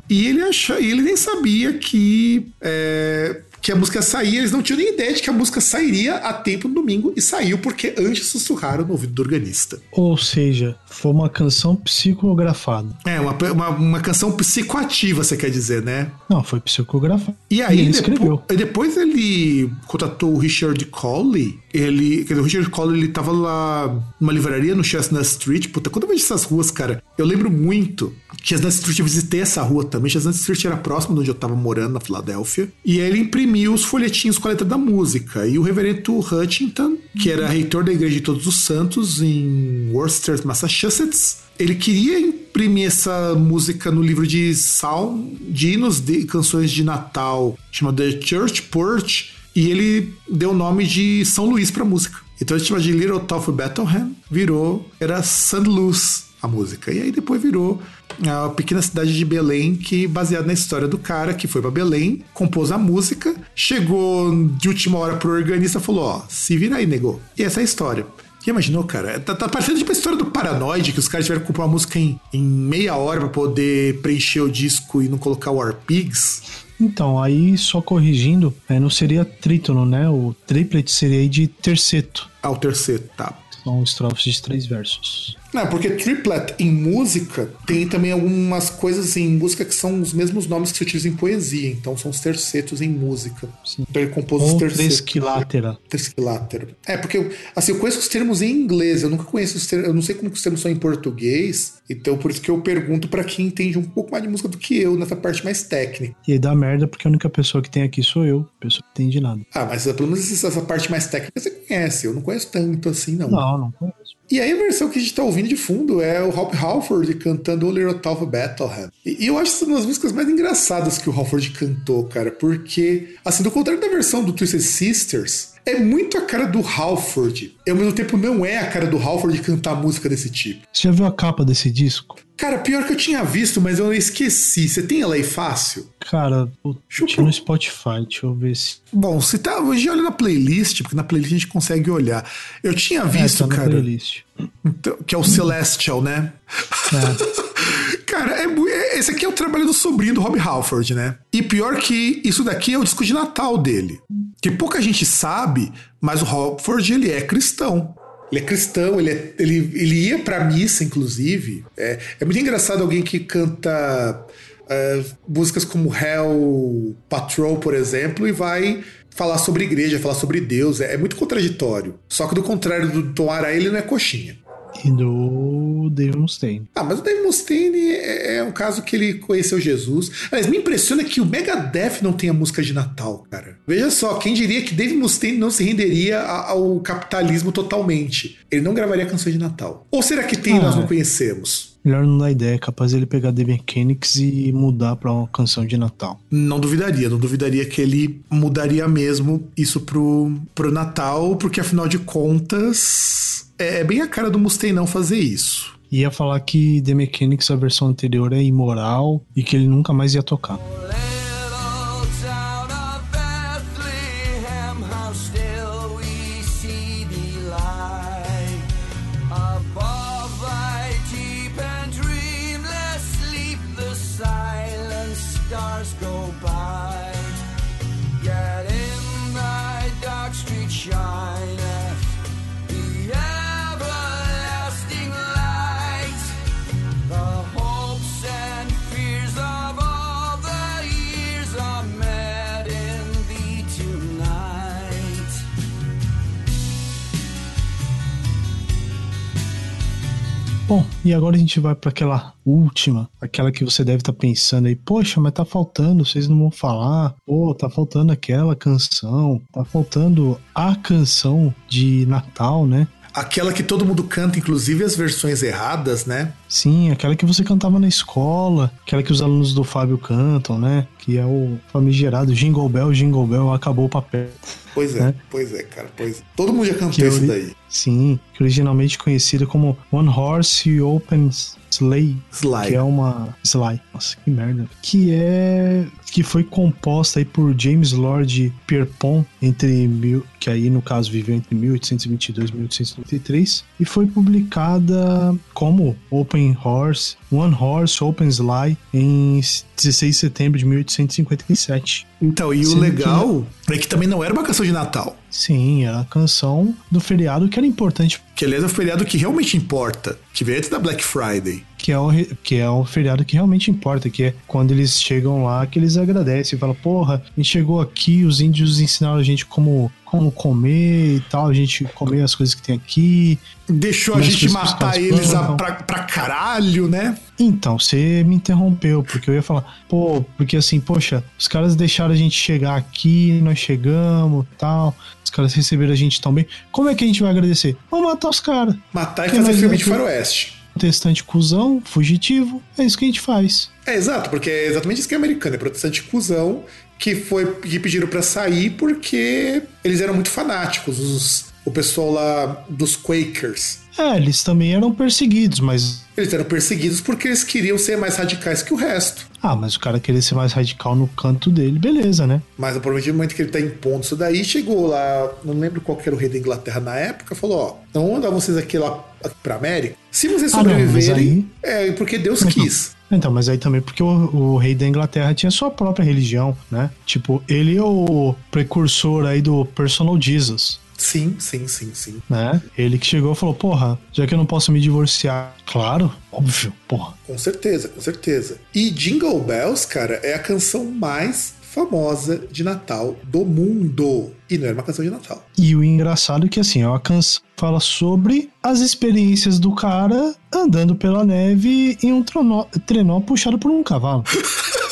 Speaker 1: E ele achou, ele nem sabia que é, que a música saía, eles não tinham nem ideia de que a música sairia a tempo no domingo e saiu porque antes sussurraram no ouvido do organista.
Speaker 2: Ou seja, foi uma canção psicografada.
Speaker 1: É, uma, uma, uma canção psicoativa, você quer dizer, né?
Speaker 2: Não, foi psicografada.
Speaker 1: E aí e ele depois, escreveu. Depois ele contratou o Richard Colley. Ele, quer dizer, o Richard Colley ele tava lá numa livraria no Chestnut Street. Puta, quando eu vejo essas ruas, cara, eu lembro muito. Chestnut Street, eu visitei essa rua também. Chestnut Street era próximo de onde eu tava morando, na Filadélfia. E aí ele imprimiu imprimiu os folhetinhos com a letra da música. E o reverendo Hutchinson, que era reitor da Igreja de Todos os Santos em Worcester, Massachusetts, ele queria imprimir essa música no livro de salm, de hinos de canções de Natal, chamado The Church Porch, e ele deu o nome de São Luís para a música. Então ele chama de Little Town Bethlehem, virou, era St. Louis a música. E aí depois virou a pequena cidade de Belém, que baseada na história do cara que foi para Belém, compôs a música, chegou de última hora pro organista e falou: Ó, se vira aí, negou. E essa é a história. Já imaginou, cara? Tá, tá parecendo tipo a história do Paranoid, que os caras tiveram que comprar uma música em, em meia hora para poder preencher o disco e não colocar o Arpigs.
Speaker 2: Então, aí só corrigindo, é, não seria trítono, né? O triplet seria aí de terceto.
Speaker 1: Ah, o terceto, tá.
Speaker 2: São estrofes de três versos.
Speaker 1: Não, porque triplet em música tem também algumas coisas em música que são os mesmos nomes que se utilizam em poesia. Então são os tercetos em música.
Speaker 2: Sim.
Speaker 1: Ele compôs
Speaker 2: Ou
Speaker 1: os tercetos.
Speaker 2: Tresquilátera.
Speaker 1: Tresquilátera. É, porque assim, eu conheço os termos em inglês, eu nunca conheço os termos, eu não sei como os termos são em português. Então por isso que eu pergunto para quem entende um pouco mais de música do que eu, nessa parte mais técnica.
Speaker 2: E aí dá merda porque a única pessoa que tem aqui sou eu, pessoa que entende nada.
Speaker 1: Ah, mas pelo menos essa parte mais técnica você conhece, eu não conheço tanto assim, não.
Speaker 2: Não, não conheço.
Speaker 1: E aí a versão que a gente tá ouvindo de fundo é o Hop Halford cantando O Little Town Bethlehem. E, e eu acho essa uma das músicas mais engraçadas que o Halford cantou, cara, porque, assim, do contrário da versão do Twisted Sisters, é muito a cara do Halford. E ao mesmo tempo não é a cara do Halford cantar música desse tipo.
Speaker 2: Você já viu a capa desse disco?
Speaker 1: Cara, pior que eu tinha visto, mas eu esqueci. Você tem ela aí fácil?
Speaker 2: Cara, eu tinha no Spotify, deixa eu ver se.
Speaker 1: Bom, você tá. Hoje olha na playlist, porque na playlist a gente consegue olhar. Eu tinha visto, é, tá cara. Playlist. Então, que é o Celestial, né? É. cara, é, é, esse aqui é o trabalho do sobrinho do Rob Halford, né? E pior que isso daqui é o disco de Natal dele. Que pouca gente sabe, mas o Halford ele é cristão. Ele é cristão, ele, é, ele, ele ia pra missa, inclusive. É, é muito engraçado alguém que canta uh, músicas como Hell Patrol, por exemplo, e vai falar sobre igreja, falar sobre Deus. É, é muito contraditório. Só que do contrário do Tom Araya, ele não é coxinha
Speaker 2: e do Dave Mustaine.
Speaker 1: Ah, mas o Dave Mustaine é, é um caso que ele conheceu Jesus. Mas me impressiona que o Megadeth não tenha música de Natal, cara. Veja só, quem diria que Dave Mustaine não se renderia ao capitalismo totalmente? Ele não gravaria canções de Natal. Ou será que tem e nós não conhecemos?
Speaker 2: Melhor não dar ideia, é capaz ele pegar The Mechanics e mudar pra uma canção de Natal.
Speaker 1: Não duvidaria, não duvidaria que ele mudaria mesmo isso pro, pro Natal, porque afinal de contas é, é bem a cara do Mustaine não fazer isso.
Speaker 2: Ia falar que The Mechanics, a versão anterior, é imoral e que ele nunca mais ia tocar. Bom, e agora a gente vai para aquela última, aquela que você deve estar tá pensando aí, poxa, mas tá faltando, vocês não vão falar. Pô, tá faltando aquela canção, tá faltando a canção de Natal, né?
Speaker 1: Aquela que todo mundo canta, inclusive as versões erradas, né?
Speaker 2: Sim, aquela que você cantava na escola, aquela que os alunos do Fábio cantam, né? Que é o famigerado Jingle Bell, Jingle Bell, acabou o papel.
Speaker 1: Pois é, né? pois é, cara. Pois Todo mundo já cantou isso daí.
Speaker 2: Sim, que originalmente conhecida como One Horse Opens Slay,
Speaker 1: Sly.
Speaker 2: que é uma Sly. Nossa, que merda. Que é que foi composta aí por James Lord Pierpont entre mil, que aí no caso viveu entre 1822 e 1833 e foi publicada como Open Horse, One Horse Open Sly em 16 de setembro de 1857.
Speaker 1: Então, e Sendo o legal que... é que também não era uma canção de Natal.
Speaker 2: Sim, era a canção do feriado que era importante.
Speaker 1: Que aliás é o feriado que realmente importa, que veio antes da Black Friday.
Speaker 2: Que é, o, que é o feriado que realmente importa, que é quando eles chegam lá, que eles agradecem e falam, porra, a gente chegou aqui, os índios ensinaram a gente como, como comer e tal, a gente comer as coisas que tem aqui.
Speaker 1: Deixou a gente matar eles a, pra, pra caralho, né?
Speaker 2: Então, você me interrompeu, porque eu ia falar, pô, porque assim, poxa, os caras deixaram a gente chegar aqui, nós chegamos tal, os caras receberam a gente tão bem. Como é que a gente vai agradecer? Vamos matar os caras.
Speaker 1: Matar e fazer filme de faroeste
Speaker 2: protestante cuzão, fugitivo, é isso que a gente faz.
Speaker 1: É exato, porque é exatamente isso que é americano, é protestante cuzão que foi que pediram para sair porque eles eram muito fanáticos, os, o pessoal lá dos Quakers.
Speaker 2: É, eles também eram perseguidos, mas.
Speaker 1: Eles eram perseguidos porque eles queriam ser mais radicais que o resto.
Speaker 2: Ah, mas o cara queria ser mais radical no canto dele, beleza, né?
Speaker 1: Mas provavelmente no momento que ele tá impondo isso daí, chegou lá, não lembro qual era o rei da Inglaterra na época, falou: ó, então vamos mandar vocês aqui lá aqui pra América. Se vocês sobreviverem, ah, não, aí... é porque Deus então, quis.
Speaker 2: Então, mas aí também porque o, o, rei da Inglaterra tinha sua própria religião, né? Tipo, ele é o precursor aí do personal Jesus.
Speaker 1: Sim, sim, sim, sim.
Speaker 2: Né? Ele que chegou e falou: Porra, já que eu não posso me divorciar. Claro, óbvio, porra.
Speaker 1: Com certeza, com certeza. E Jingle Bells, cara, é a canção mais famosa de Natal do mundo. E não era uma canção de Natal.
Speaker 2: E o engraçado é que, assim, é uma canção que fala sobre as experiências do cara andando pela neve em um trenó, trenó puxado por um cavalo.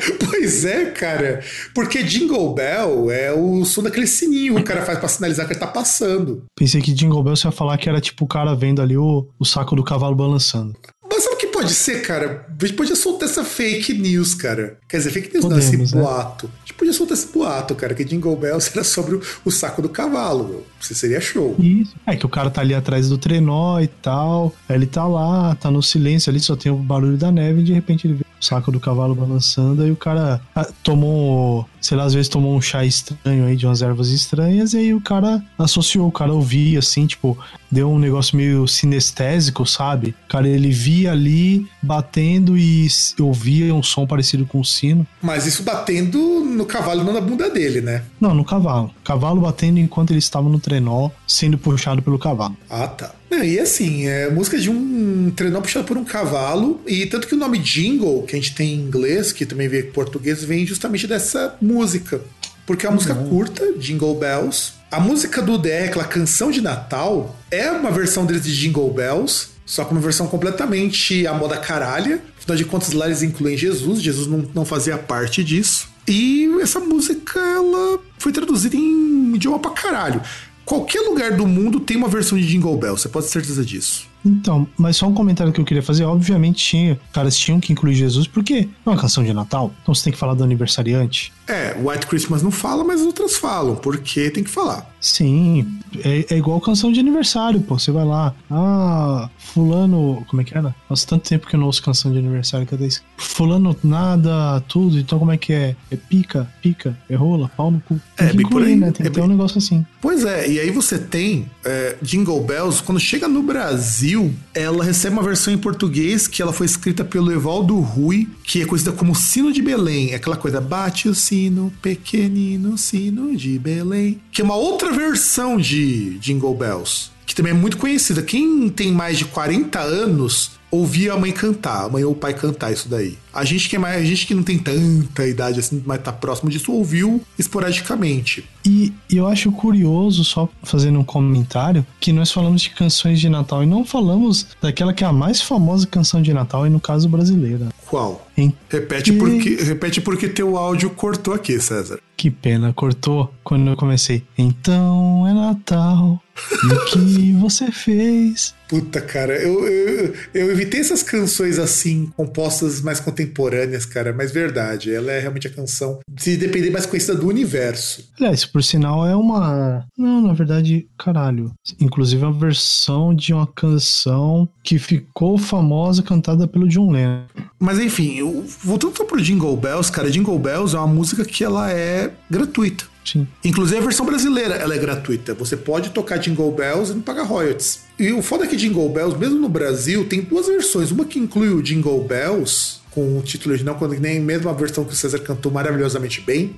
Speaker 1: Pois é, cara. Porque Jingle Bell é o som daquele sininho que o cara faz pra sinalizar que ele tá passando.
Speaker 2: Pensei que Jingle Bell você ia falar que era tipo o cara vendo ali o, o saco do cavalo balançando.
Speaker 1: Mas sabe que pode ser, cara? A gente podia soltar essa fake news, cara. Quer dizer, fake news Podemos, não, esse né? boato. A gente podia soltar esse boato, cara, que Jingle Bells era sobre o, o saco do cavalo, meu. Isso seria show.
Speaker 2: Isso. É que o cara tá ali atrás do trenó e tal. Aí ele tá lá, tá no silêncio ali, só tem o barulho da neve e de repente ele vê o saco do cavalo balançando. Aí o cara ah, tomou, sei lá, às vezes tomou um chá estranho aí de umas ervas estranhas. E aí o cara associou, o cara ouvia assim, tipo, deu um negócio meio sinestésico, sabe? O cara ele via ali ali batendo e ouvia um som parecido com o sino.
Speaker 1: Mas isso batendo no cavalo, não na bunda dele, né?
Speaker 2: Não, no cavalo. Cavalo batendo enquanto ele estava no trenó, sendo puxado pelo cavalo.
Speaker 1: Ah, tá. Não, e assim, é música de um trenó puxado por um cavalo, e tanto que o nome jingle, que a gente tem em inglês, que também vem em português, vem justamente dessa música. Porque é uma uhum. música curta, Jingle Bells. A música do DR, aquela canção de Natal, é uma versão deles de Jingle Bells, só que uma versão completamente à moda caralha. Afinal de contas, lá eles incluem Jesus, Jesus não, não fazia parte disso. E essa música, ela foi traduzida em idioma pra caralho. Qualquer lugar do mundo tem uma versão de Jingle Bell, você pode ter certeza disso.
Speaker 2: Então, mas só um comentário que eu queria fazer. Obviamente, tinha, caras tinham que incluir Jesus, porque é uma canção de Natal, então você tem que falar do aniversariante.
Speaker 1: É, White Christmas não fala, mas outras falam, porque tem que falar.
Speaker 2: Sim, é, é igual canção de aniversário, pô. Você vai lá, ah, Fulano. Como é que era? Faz tanto tempo que eu não ouço canção de aniversário, cadê isso? Fulano nada, tudo, então como é que é? É pica, pica, é rola, pau no cu. Tem é, que incluir, aí, né? Tem é que ter um negócio assim.
Speaker 1: Pois é, e aí você tem é, Jingle Bells, quando chega no Brasil, ela recebe uma versão em português que ela foi escrita pelo Evaldo Rui, que é conhecida como Sino de Belém. É aquela coisa, bate o sino, pequenino sino de Belém. Que é uma outra versão de Jingle Bells que também é muito conhecida. Quem tem mais de 40 anos ouvia a mãe cantar, a mãe ou o pai cantar isso daí. A gente que é mais, a gente que não tem tanta idade assim, mas tá próximo disso, ouviu esporadicamente.
Speaker 2: E eu acho curioso, só fazendo um comentário, que nós falamos de canções de Natal e não falamos daquela que é a mais famosa canção de Natal, e no caso brasileira.
Speaker 1: Qual? Em repete, que... porque, repete porque teu áudio cortou aqui, César.
Speaker 2: Que pena, cortou quando eu comecei. Então é Natal. E o que você fez?
Speaker 1: Puta, cara, eu, eu, eu evitei essas canções assim, compostas mais contemporâneas, cara, mas verdade, ela é realmente a canção, se depender mais conhecida do universo.
Speaker 2: Aliás, por sinal, é uma. Não, na verdade, caralho. Inclusive, é a versão de uma canção que ficou famosa cantada pelo John Lennon.
Speaker 1: Mas enfim, voltando pro Jingle Bells, cara, Jingle Bells é uma música que ela é gratuita.
Speaker 2: Sim.
Speaker 1: Inclusive a versão brasileira ela é gratuita. Você pode tocar Jingle Bells e não pagar royalties. E o foda é que Jingle Bells, mesmo no Brasil, tem duas versões. Uma que inclui o Jingle Bells, com o título original, quando nem mesmo a versão que o César cantou maravilhosamente bem.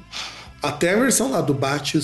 Speaker 1: Até a versão lá do Bate o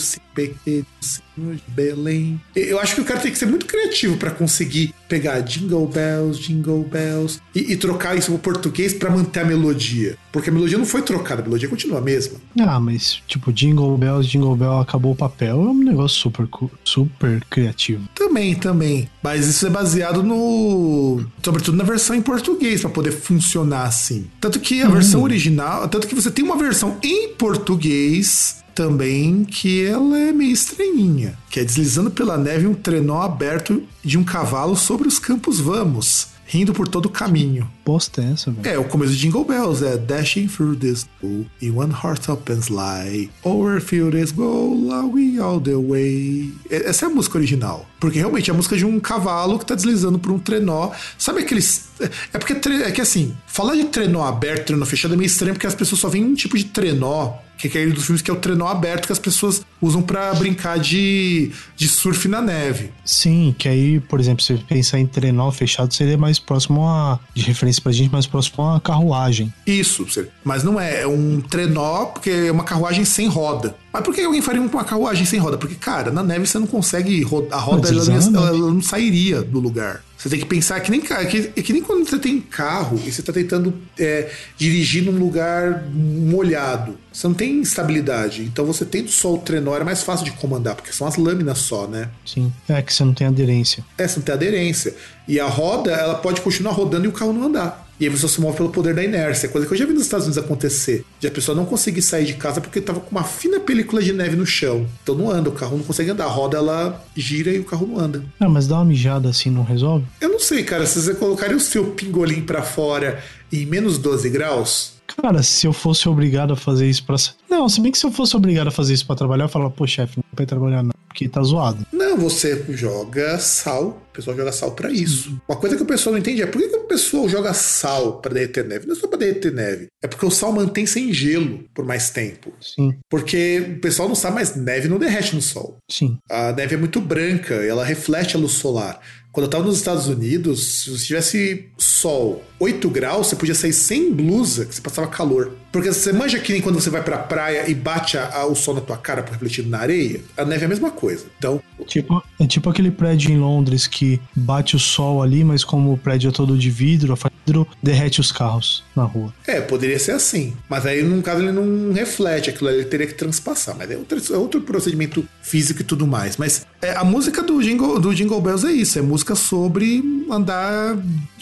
Speaker 1: de Belém. Eu acho que o cara tem que ser muito criativo para conseguir pegar Jingle Bells, Jingle Bells e, e trocar isso pro português para manter a melodia. Porque a melodia não foi trocada, a melodia continua a mesma.
Speaker 2: Ah, mas tipo, Jingle Bells, Jingle Bell acabou o papel, é um negócio super, super criativo.
Speaker 1: Também, também. Mas isso é baseado no. Sobretudo na versão em português, para poder funcionar assim. Tanto que a hum. versão original. Tanto que você tem uma versão em português também que ela é meio estranhinha, que é deslizando pela neve um trenó aberto de um cavalo sobre os campos vamos rindo por todo o caminho.
Speaker 2: Bosta é essa, velho?
Speaker 1: É, o começo de Jingle Bells, é Dashing through this pool in one heart up and slide, over fields go lowing all the way. Essa é a música original. Porque realmente é a música de um cavalo que tá deslizando por um trenó. Sabe aqueles. É porque é que assim, falar de trenó aberto, trenó fechado é meio estranho porque as pessoas só veem um tipo de trenó que é aquele dos filmes que é o trenó aberto que as pessoas usam para brincar de, de surf na neve.
Speaker 2: Sim, que aí, por exemplo, se pensar em trenó fechado, seria mais próximo a. de referência pra gente, mais próximo a uma carruagem.
Speaker 1: Isso, mas não é. É um trenó, porque é uma carruagem sem roda. Mas por que alguém faria uma carruagem sem roda? Porque, cara, na neve você não consegue. A roda ela, ela não sairia do lugar. Você tem que pensar que nem, que, que nem quando você tem carro e você está tentando é, dirigir num lugar molhado. Você não tem estabilidade. Então você tendo só o trenó é mais fácil de comandar, porque são as lâminas só, né?
Speaker 2: Sim. É que você não tem aderência.
Speaker 1: É, você não tem aderência. E a roda, ela pode continuar rodando e o carro não andar. E aí você se move pelo poder da inércia, coisa que eu já vi nos Estados Unidos acontecer. De a pessoa não conseguir sair de casa porque tava com uma fina película de neve no chão. Então não anda, o carro não consegue andar. A roda ela gira e o carro não anda.
Speaker 2: Não, mas dá uma mijada assim não resolve?
Speaker 1: Eu não sei, cara. Se você colocaria o seu pingolim para fora em menos 12 graus,
Speaker 2: Cara, se eu fosse obrigado a fazer isso pra. Não, se bem que se eu fosse obrigado a fazer isso pra trabalhar, eu falava, pô, chefe, não vai trabalhar não, porque tá zoado.
Speaker 1: Não, você joga sal, pessoal joga sal para isso. Uma coisa que o pessoal não entende é por que, que o pessoal joga sal para derreter neve? Não é só para derreter neve. É porque o sal mantém sem gelo por mais tempo.
Speaker 2: Sim.
Speaker 1: Porque o pessoal não sabe, mas neve não derrete no sol.
Speaker 2: Sim.
Speaker 1: A neve é muito branca, ela reflete a luz solar. Quando eu tava nos Estados Unidos, se tivesse sol 8 graus, você podia sair sem blusa, que você passava calor. Porque você manja que nem quando você vai pra praia e bate a, a, o sol na tua cara refletido na areia, a neve é a mesma coisa. Então.
Speaker 2: Tipo, é tipo aquele prédio em Londres que bate o sol ali, mas como o prédio é todo de vidro, a vidro derrete os carros na rua.
Speaker 1: É, poderia ser assim. Mas aí, no caso, ele não reflete aquilo ali, ele teria que transpassar. Mas é outro, é outro procedimento físico e tudo mais. Mas é, a música do Jingle, do Jingle Bells é isso: é música sobre andar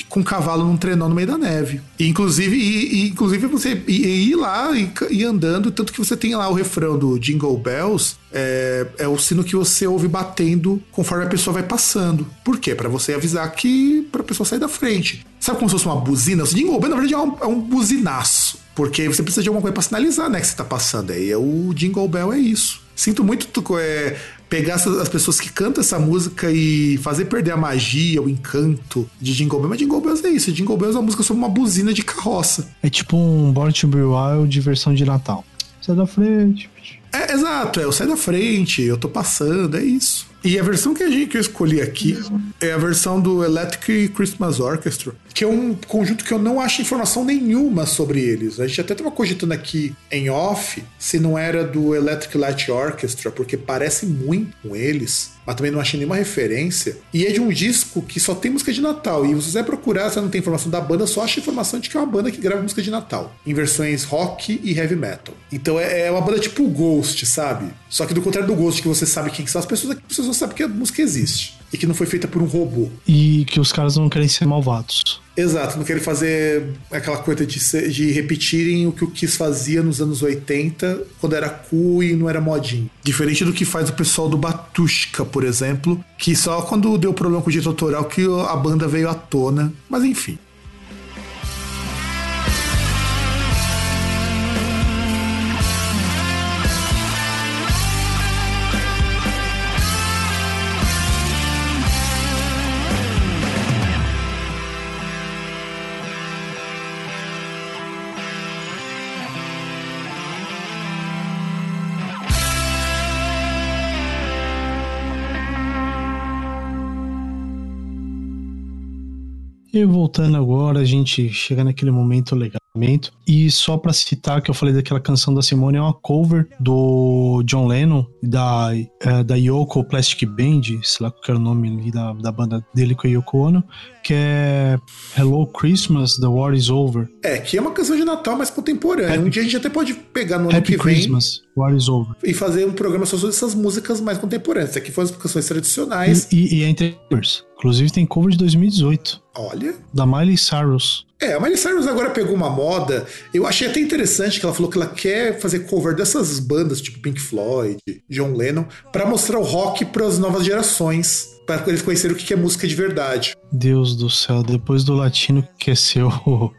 Speaker 1: com um cavalo num trenó no meio da neve. E, inclusive, e, e inclusive você ir, ir lá e ir andando, tanto que você tem lá o refrão do Jingle Bells, é, é, o sino que você ouve batendo conforme a pessoa vai passando. Por quê? Para você avisar que para a pessoa sair da frente. Sabe como se fosse uma buzina? O Jingle Bell, na verdade, é um, é um buzinaço. Porque você precisa de alguma coisa para sinalizar, né, que você tá passando. Aí é o Jingle Bell é isso. Sinto muito é, pegar as pessoas que cantam essa música e fazer perder a magia, o encanto de Jingle Bells. Mas Jingle Bells é isso. Jingle Bells é uma música sobre uma buzina de carroça.
Speaker 2: É tipo um Born to Be Wild de versão de Natal. Sai da frente.
Speaker 1: É, exato, é, eu saio da frente, eu tô passando, é isso. E a versão que, a gente, que eu escolhi aqui é a versão do Electric Christmas Orchestra, que é um conjunto que eu não acho informação nenhuma sobre eles. A gente até estava cogitando aqui em off se não era do Electric Light Orchestra, porque parece muito com eles mas também não achei nenhuma referência. E é de um disco que só tem música de Natal. E se você procurar, você não tem informação da banda, só acha informação de que é uma banda que grava música de Natal, em versões rock e heavy metal. Então é, é uma banda tipo Ghost, sabe? Só que do contrário do Ghost, que você sabe quem são as pessoas, as pessoas sabem que a música existe. E que não foi feita por um robô.
Speaker 2: E que os caras não querem ser malvados.
Speaker 1: Exato, não querem fazer aquela coisa de, ser, de repetirem o que o Kiss fazia nos anos 80, quando era cool e não era modinho. Diferente do que faz o pessoal do Batushka, por exemplo, que só quando deu problema com o direito autoral que a banda veio à tona. Mas enfim.
Speaker 2: E voltando agora, a gente chega naquele momento legal. E só para citar que eu falei daquela canção da Simone, é uma cover do John Lennon, da, é, da Yoko Plastic Band, sei lá qual era o nome da, da banda dele com a Yoko Ono, que é Hello Christmas, The War is Over.
Speaker 1: É, que é uma canção de Natal mais contemporânea. Happy, um dia a gente até pode pegar no ano
Speaker 2: Happy
Speaker 1: que
Speaker 2: Christmas,
Speaker 1: vem
Speaker 2: War is Over.
Speaker 1: e fazer um programa só sobre essas músicas mais contemporâneas. Aqui foram as canções tradicionais.
Speaker 2: E, e, e entre Inclusive tem cover de 2018.
Speaker 1: Olha.
Speaker 2: Da Miley Cyrus.
Speaker 1: É, a Miley Cyrus agora pegou uma moda. Eu achei até interessante que ela falou que ela quer fazer cover dessas bandas, tipo Pink Floyd, John Lennon, para mostrar o rock para as novas gerações para eles conhecerem o que é música de verdade.
Speaker 2: Deus do céu, depois do latino que quer ser o,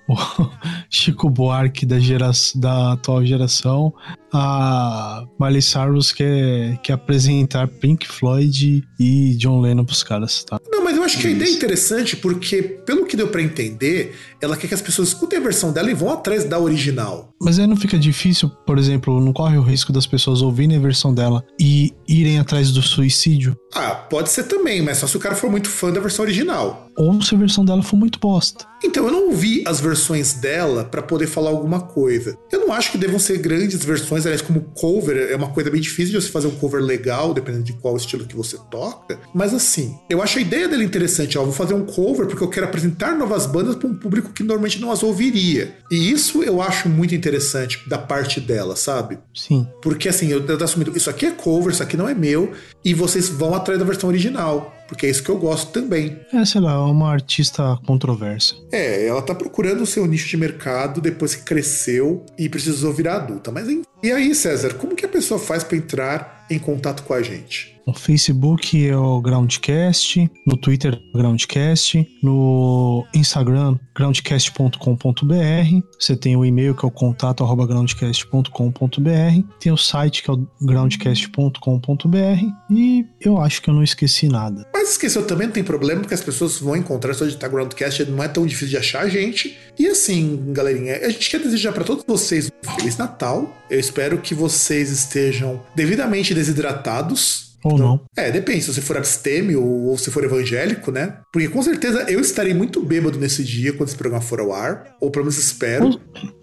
Speaker 2: o Chico Buarque da, gera, da atual geração, a Miley Cyrus quer, quer apresentar Pink Floyd e John Lennon pros caras, tá?
Speaker 1: Não, acho que a ideia é interessante porque, pelo que deu para entender, ela quer que as pessoas escutem a versão dela e vão atrás da original.
Speaker 2: Mas aí não fica difícil, por exemplo, não corre o risco das pessoas ouvirem a versão dela e irem atrás do suicídio?
Speaker 1: Ah, pode ser também, mas só se o cara for muito fã da versão original.
Speaker 2: Ou se a versão dela for muito bosta.
Speaker 1: Então, eu não ouvi as versões dela para poder falar alguma coisa. Eu não acho que devam ser grandes versões, aliás, como cover, é uma coisa bem difícil de você fazer um cover legal, dependendo de qual estilo que você toca. Mas assim, eu acho a ideia dela interessante, ó, vou fazer um cover porque eu quero apresentar novas bandas para um público que normalmente não as ouviria. E isso eu acho muito interessante da parte dela, sabe?
Speaker 2: Sim.
Speaker 1: Porque assim, eu, eu assumindo, isso aqui é cover, isso aqui não é meu, e vocês vão atrás da versão original porque é isso que eu gosto também.
Speaker 2: É, sei lá, uma artista controversa.
Speaker 1: É, ela tá procurando o seu nicho de mercado depois que cresceu e precisou virar adulta. Mas e aí, César, como que a pessoa faz para entrar em contato com a gente?
Speaker 2: No Facebook é o Groundcast, no Twitter é o Groundcast, no Instagram groundcast.com.br, você tem o e-mail que é o contato arroba groundcast.com.br, tem o site que é o groundcast.com.br e eu acho que eu não esqueci nada.
Speaker 1: Mas esqueceu também, não tem problema, porque as pessoas vão encontrar, só digitar Groundcast não é tão difícil de achar a gente. E assim, galerinha, a gente quer desejar para todos vocês um Feliz Natal. Eu espero que vocês estejam devidamente desidratados.
Speaker 2: Ou
Speaker 1: Então,
Speaker 2: não.
Speaker 1: É, depende, se você for abstêmio ou, ou se for evangélico, né? Porque com certeza eu estarei muito bêbado nesse dia quando esse programa for ao ar. Ou pelo menos espero.
Speaker 2: Ou,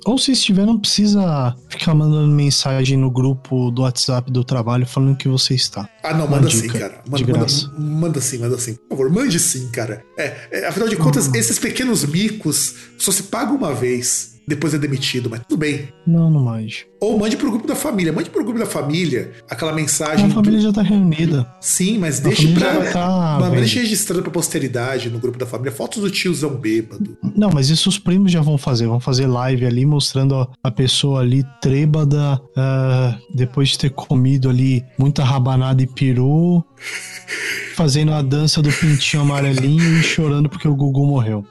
Speaker 2: ou se estiver, não precisa ficar mandando mensagem no grupo do WhatsApp do trabalho falando que você está.
Speaker 1: Ah, não,
Speaker 2: Uma
Speaker 1: manda
Speaker 2: dica
Speaker 1: sim, cara. Manda, manda, manda sim, manda sim. Por favor, mande sim, cara. É, é, afinal de contas,
Speaker 2: Uhum.
Speaker 1: esses pequenos micos só se pagam uma vez. Depois é demitido, mas tudo bem.
Speaker 2: Não, não mais.
Speaker 1: Ou mande pro grupo da família. Mande pro grupo da família aquela mensagem.
Speaker 2: A
Speaker 1: do-
Speaker 2: família já tá reunida.
Speaker 1: Sim, mas
Speaker 2: A
Speaker 1: deixe pra.
Speaker 2: tá
Speaker 1: mas deixe registrado pra posteridade no grupo da família. Fotos do tiozão bêbado.
Speaker 2: Não, mas isso os primos já vão fazer. Vão fazer live ali mostrando a, pessoa ali trêbada, ah, depois de ter comido ali muita rabanada e peru, fazendo a dança do pintinho amarelinho e chorando porque o Gugu morreu.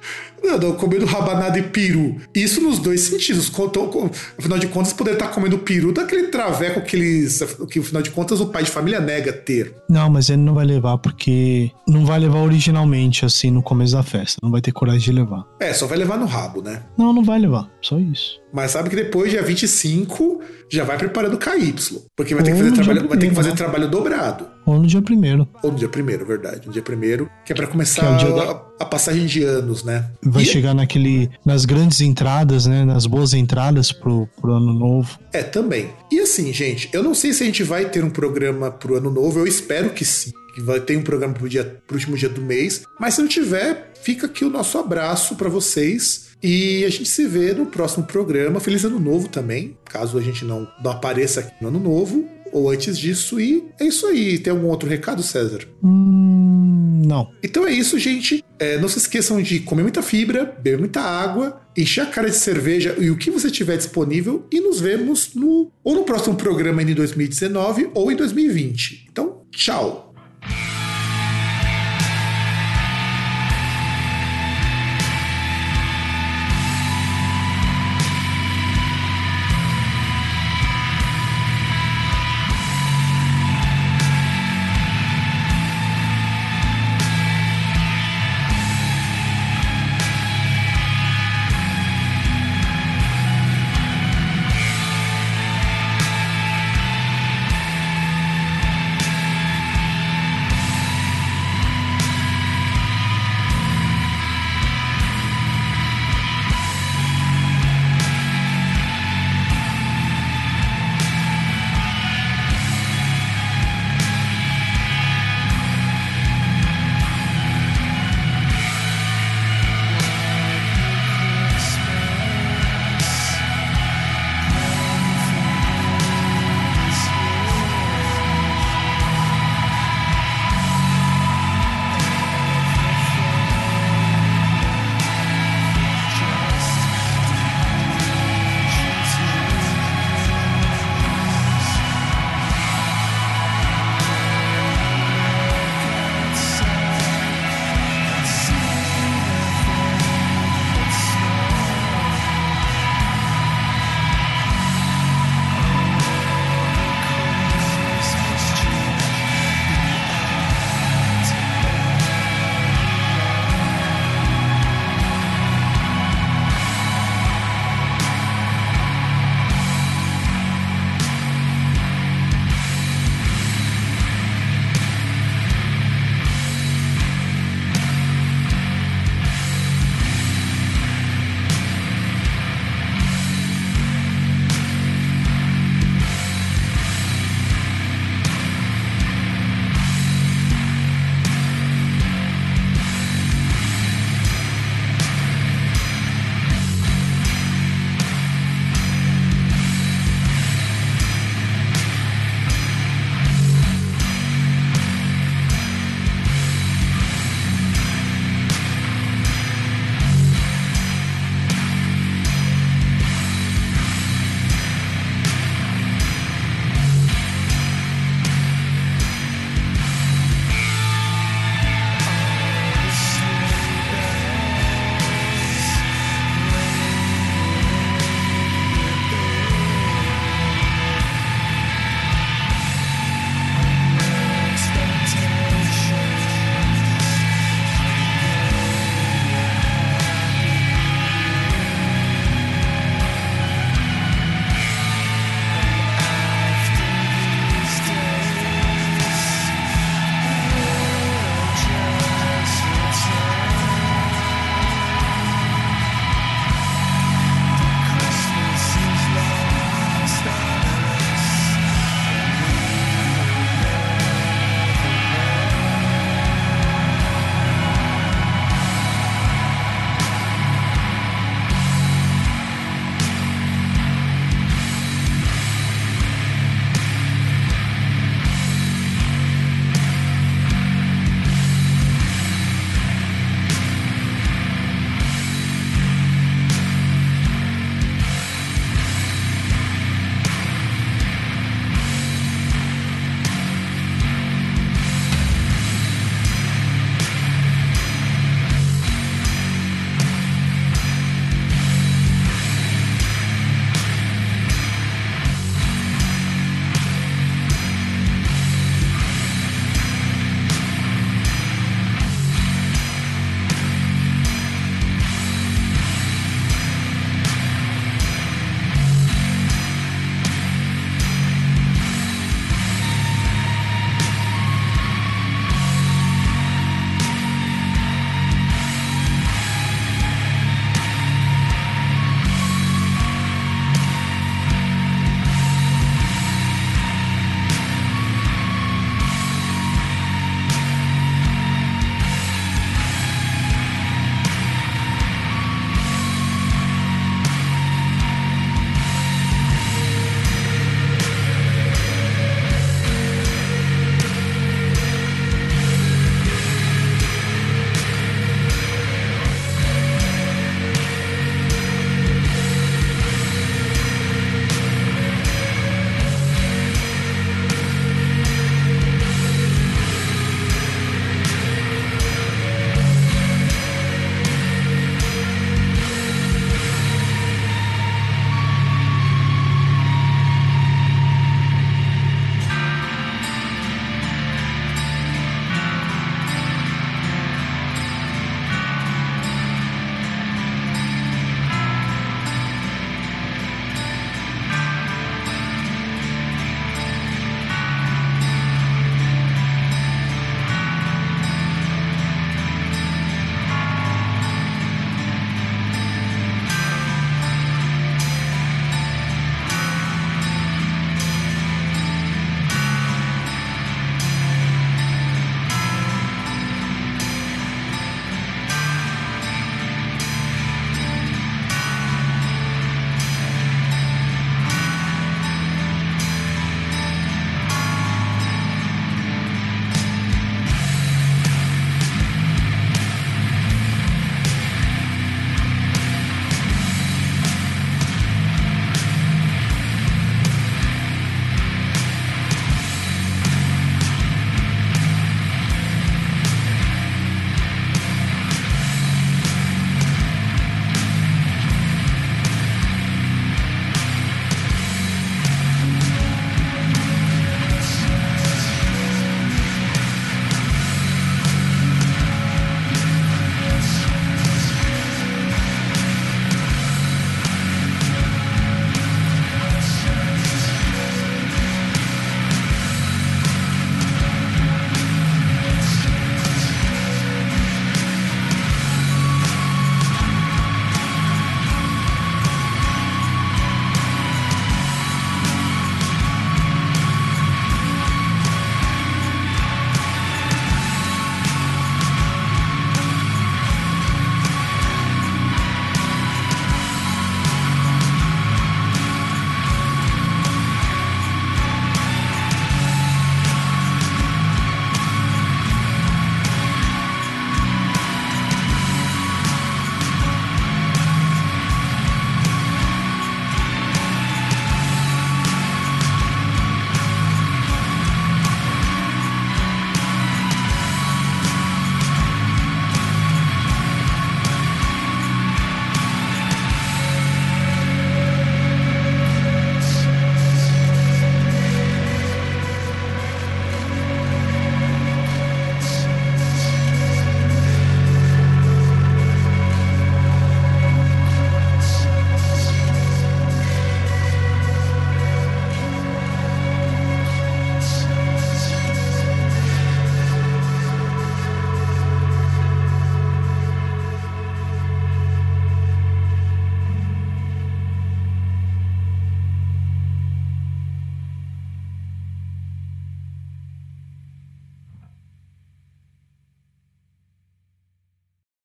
Speaker 1: Não, comendo rabanada e peru. Isso nos dois sentidos. Afinal de contas, poder estar comendo peru daquele traveco que eles. Que afinal de contas o pai de família nega ter.
Speaker 2: Não, mas ele não vai levar porque não vai levar originalmente assim no começo da festa. Não vai ter coragem de levar.
Speaker 1: É, só vai levar no rabo, né?
Speaker 2: Não, não vai levar. Só isso.
Speaker 1: Mas sabe que depois, dia 25, já vai preparando o KY. Porque vai ter que fazer, trabalho, vai ter que fazer trabalho dobrado.
Speaker 2: Ou no dia primeiro.
Speaker 1: Ou no dia primeiro, verdade. No dia primeiro, que é pra começar
Speaker 2: é o dia
Speaker 1: a, a passagem de anos, né?
Speaker 2: Vai
Speaker 1: E-
Speaker 2: chegar naquele. nas grandes entradas, né? Nas boas entradas pro, pro ano novo.
Speaker 1: É, também. E assim, gente, eu não sei se a gente vai ter um programa pro ano novo, eu espero que sim. Que vai ter um programa pro, dia, pro último dia do mês. Mas se não tiver, fica aqui o nosso abraço pra vocês. E a gente se vê no próximo programa. Feliz ano novo também, caso a gente não, não apareça aqui no ano novo. Ou antes disso, e é isso aí. Tem algum outro recado, César?
Speaker 2: Hum, não.
Speaker 1: Então é isso, gente. É, não se esqueçam de comer muita fibra, beber muita água, encher a cara de cerveja e o que você tiver disponível. E nos vemos no ou no próximo programa em 2019 ou em 2020. Então, tchau!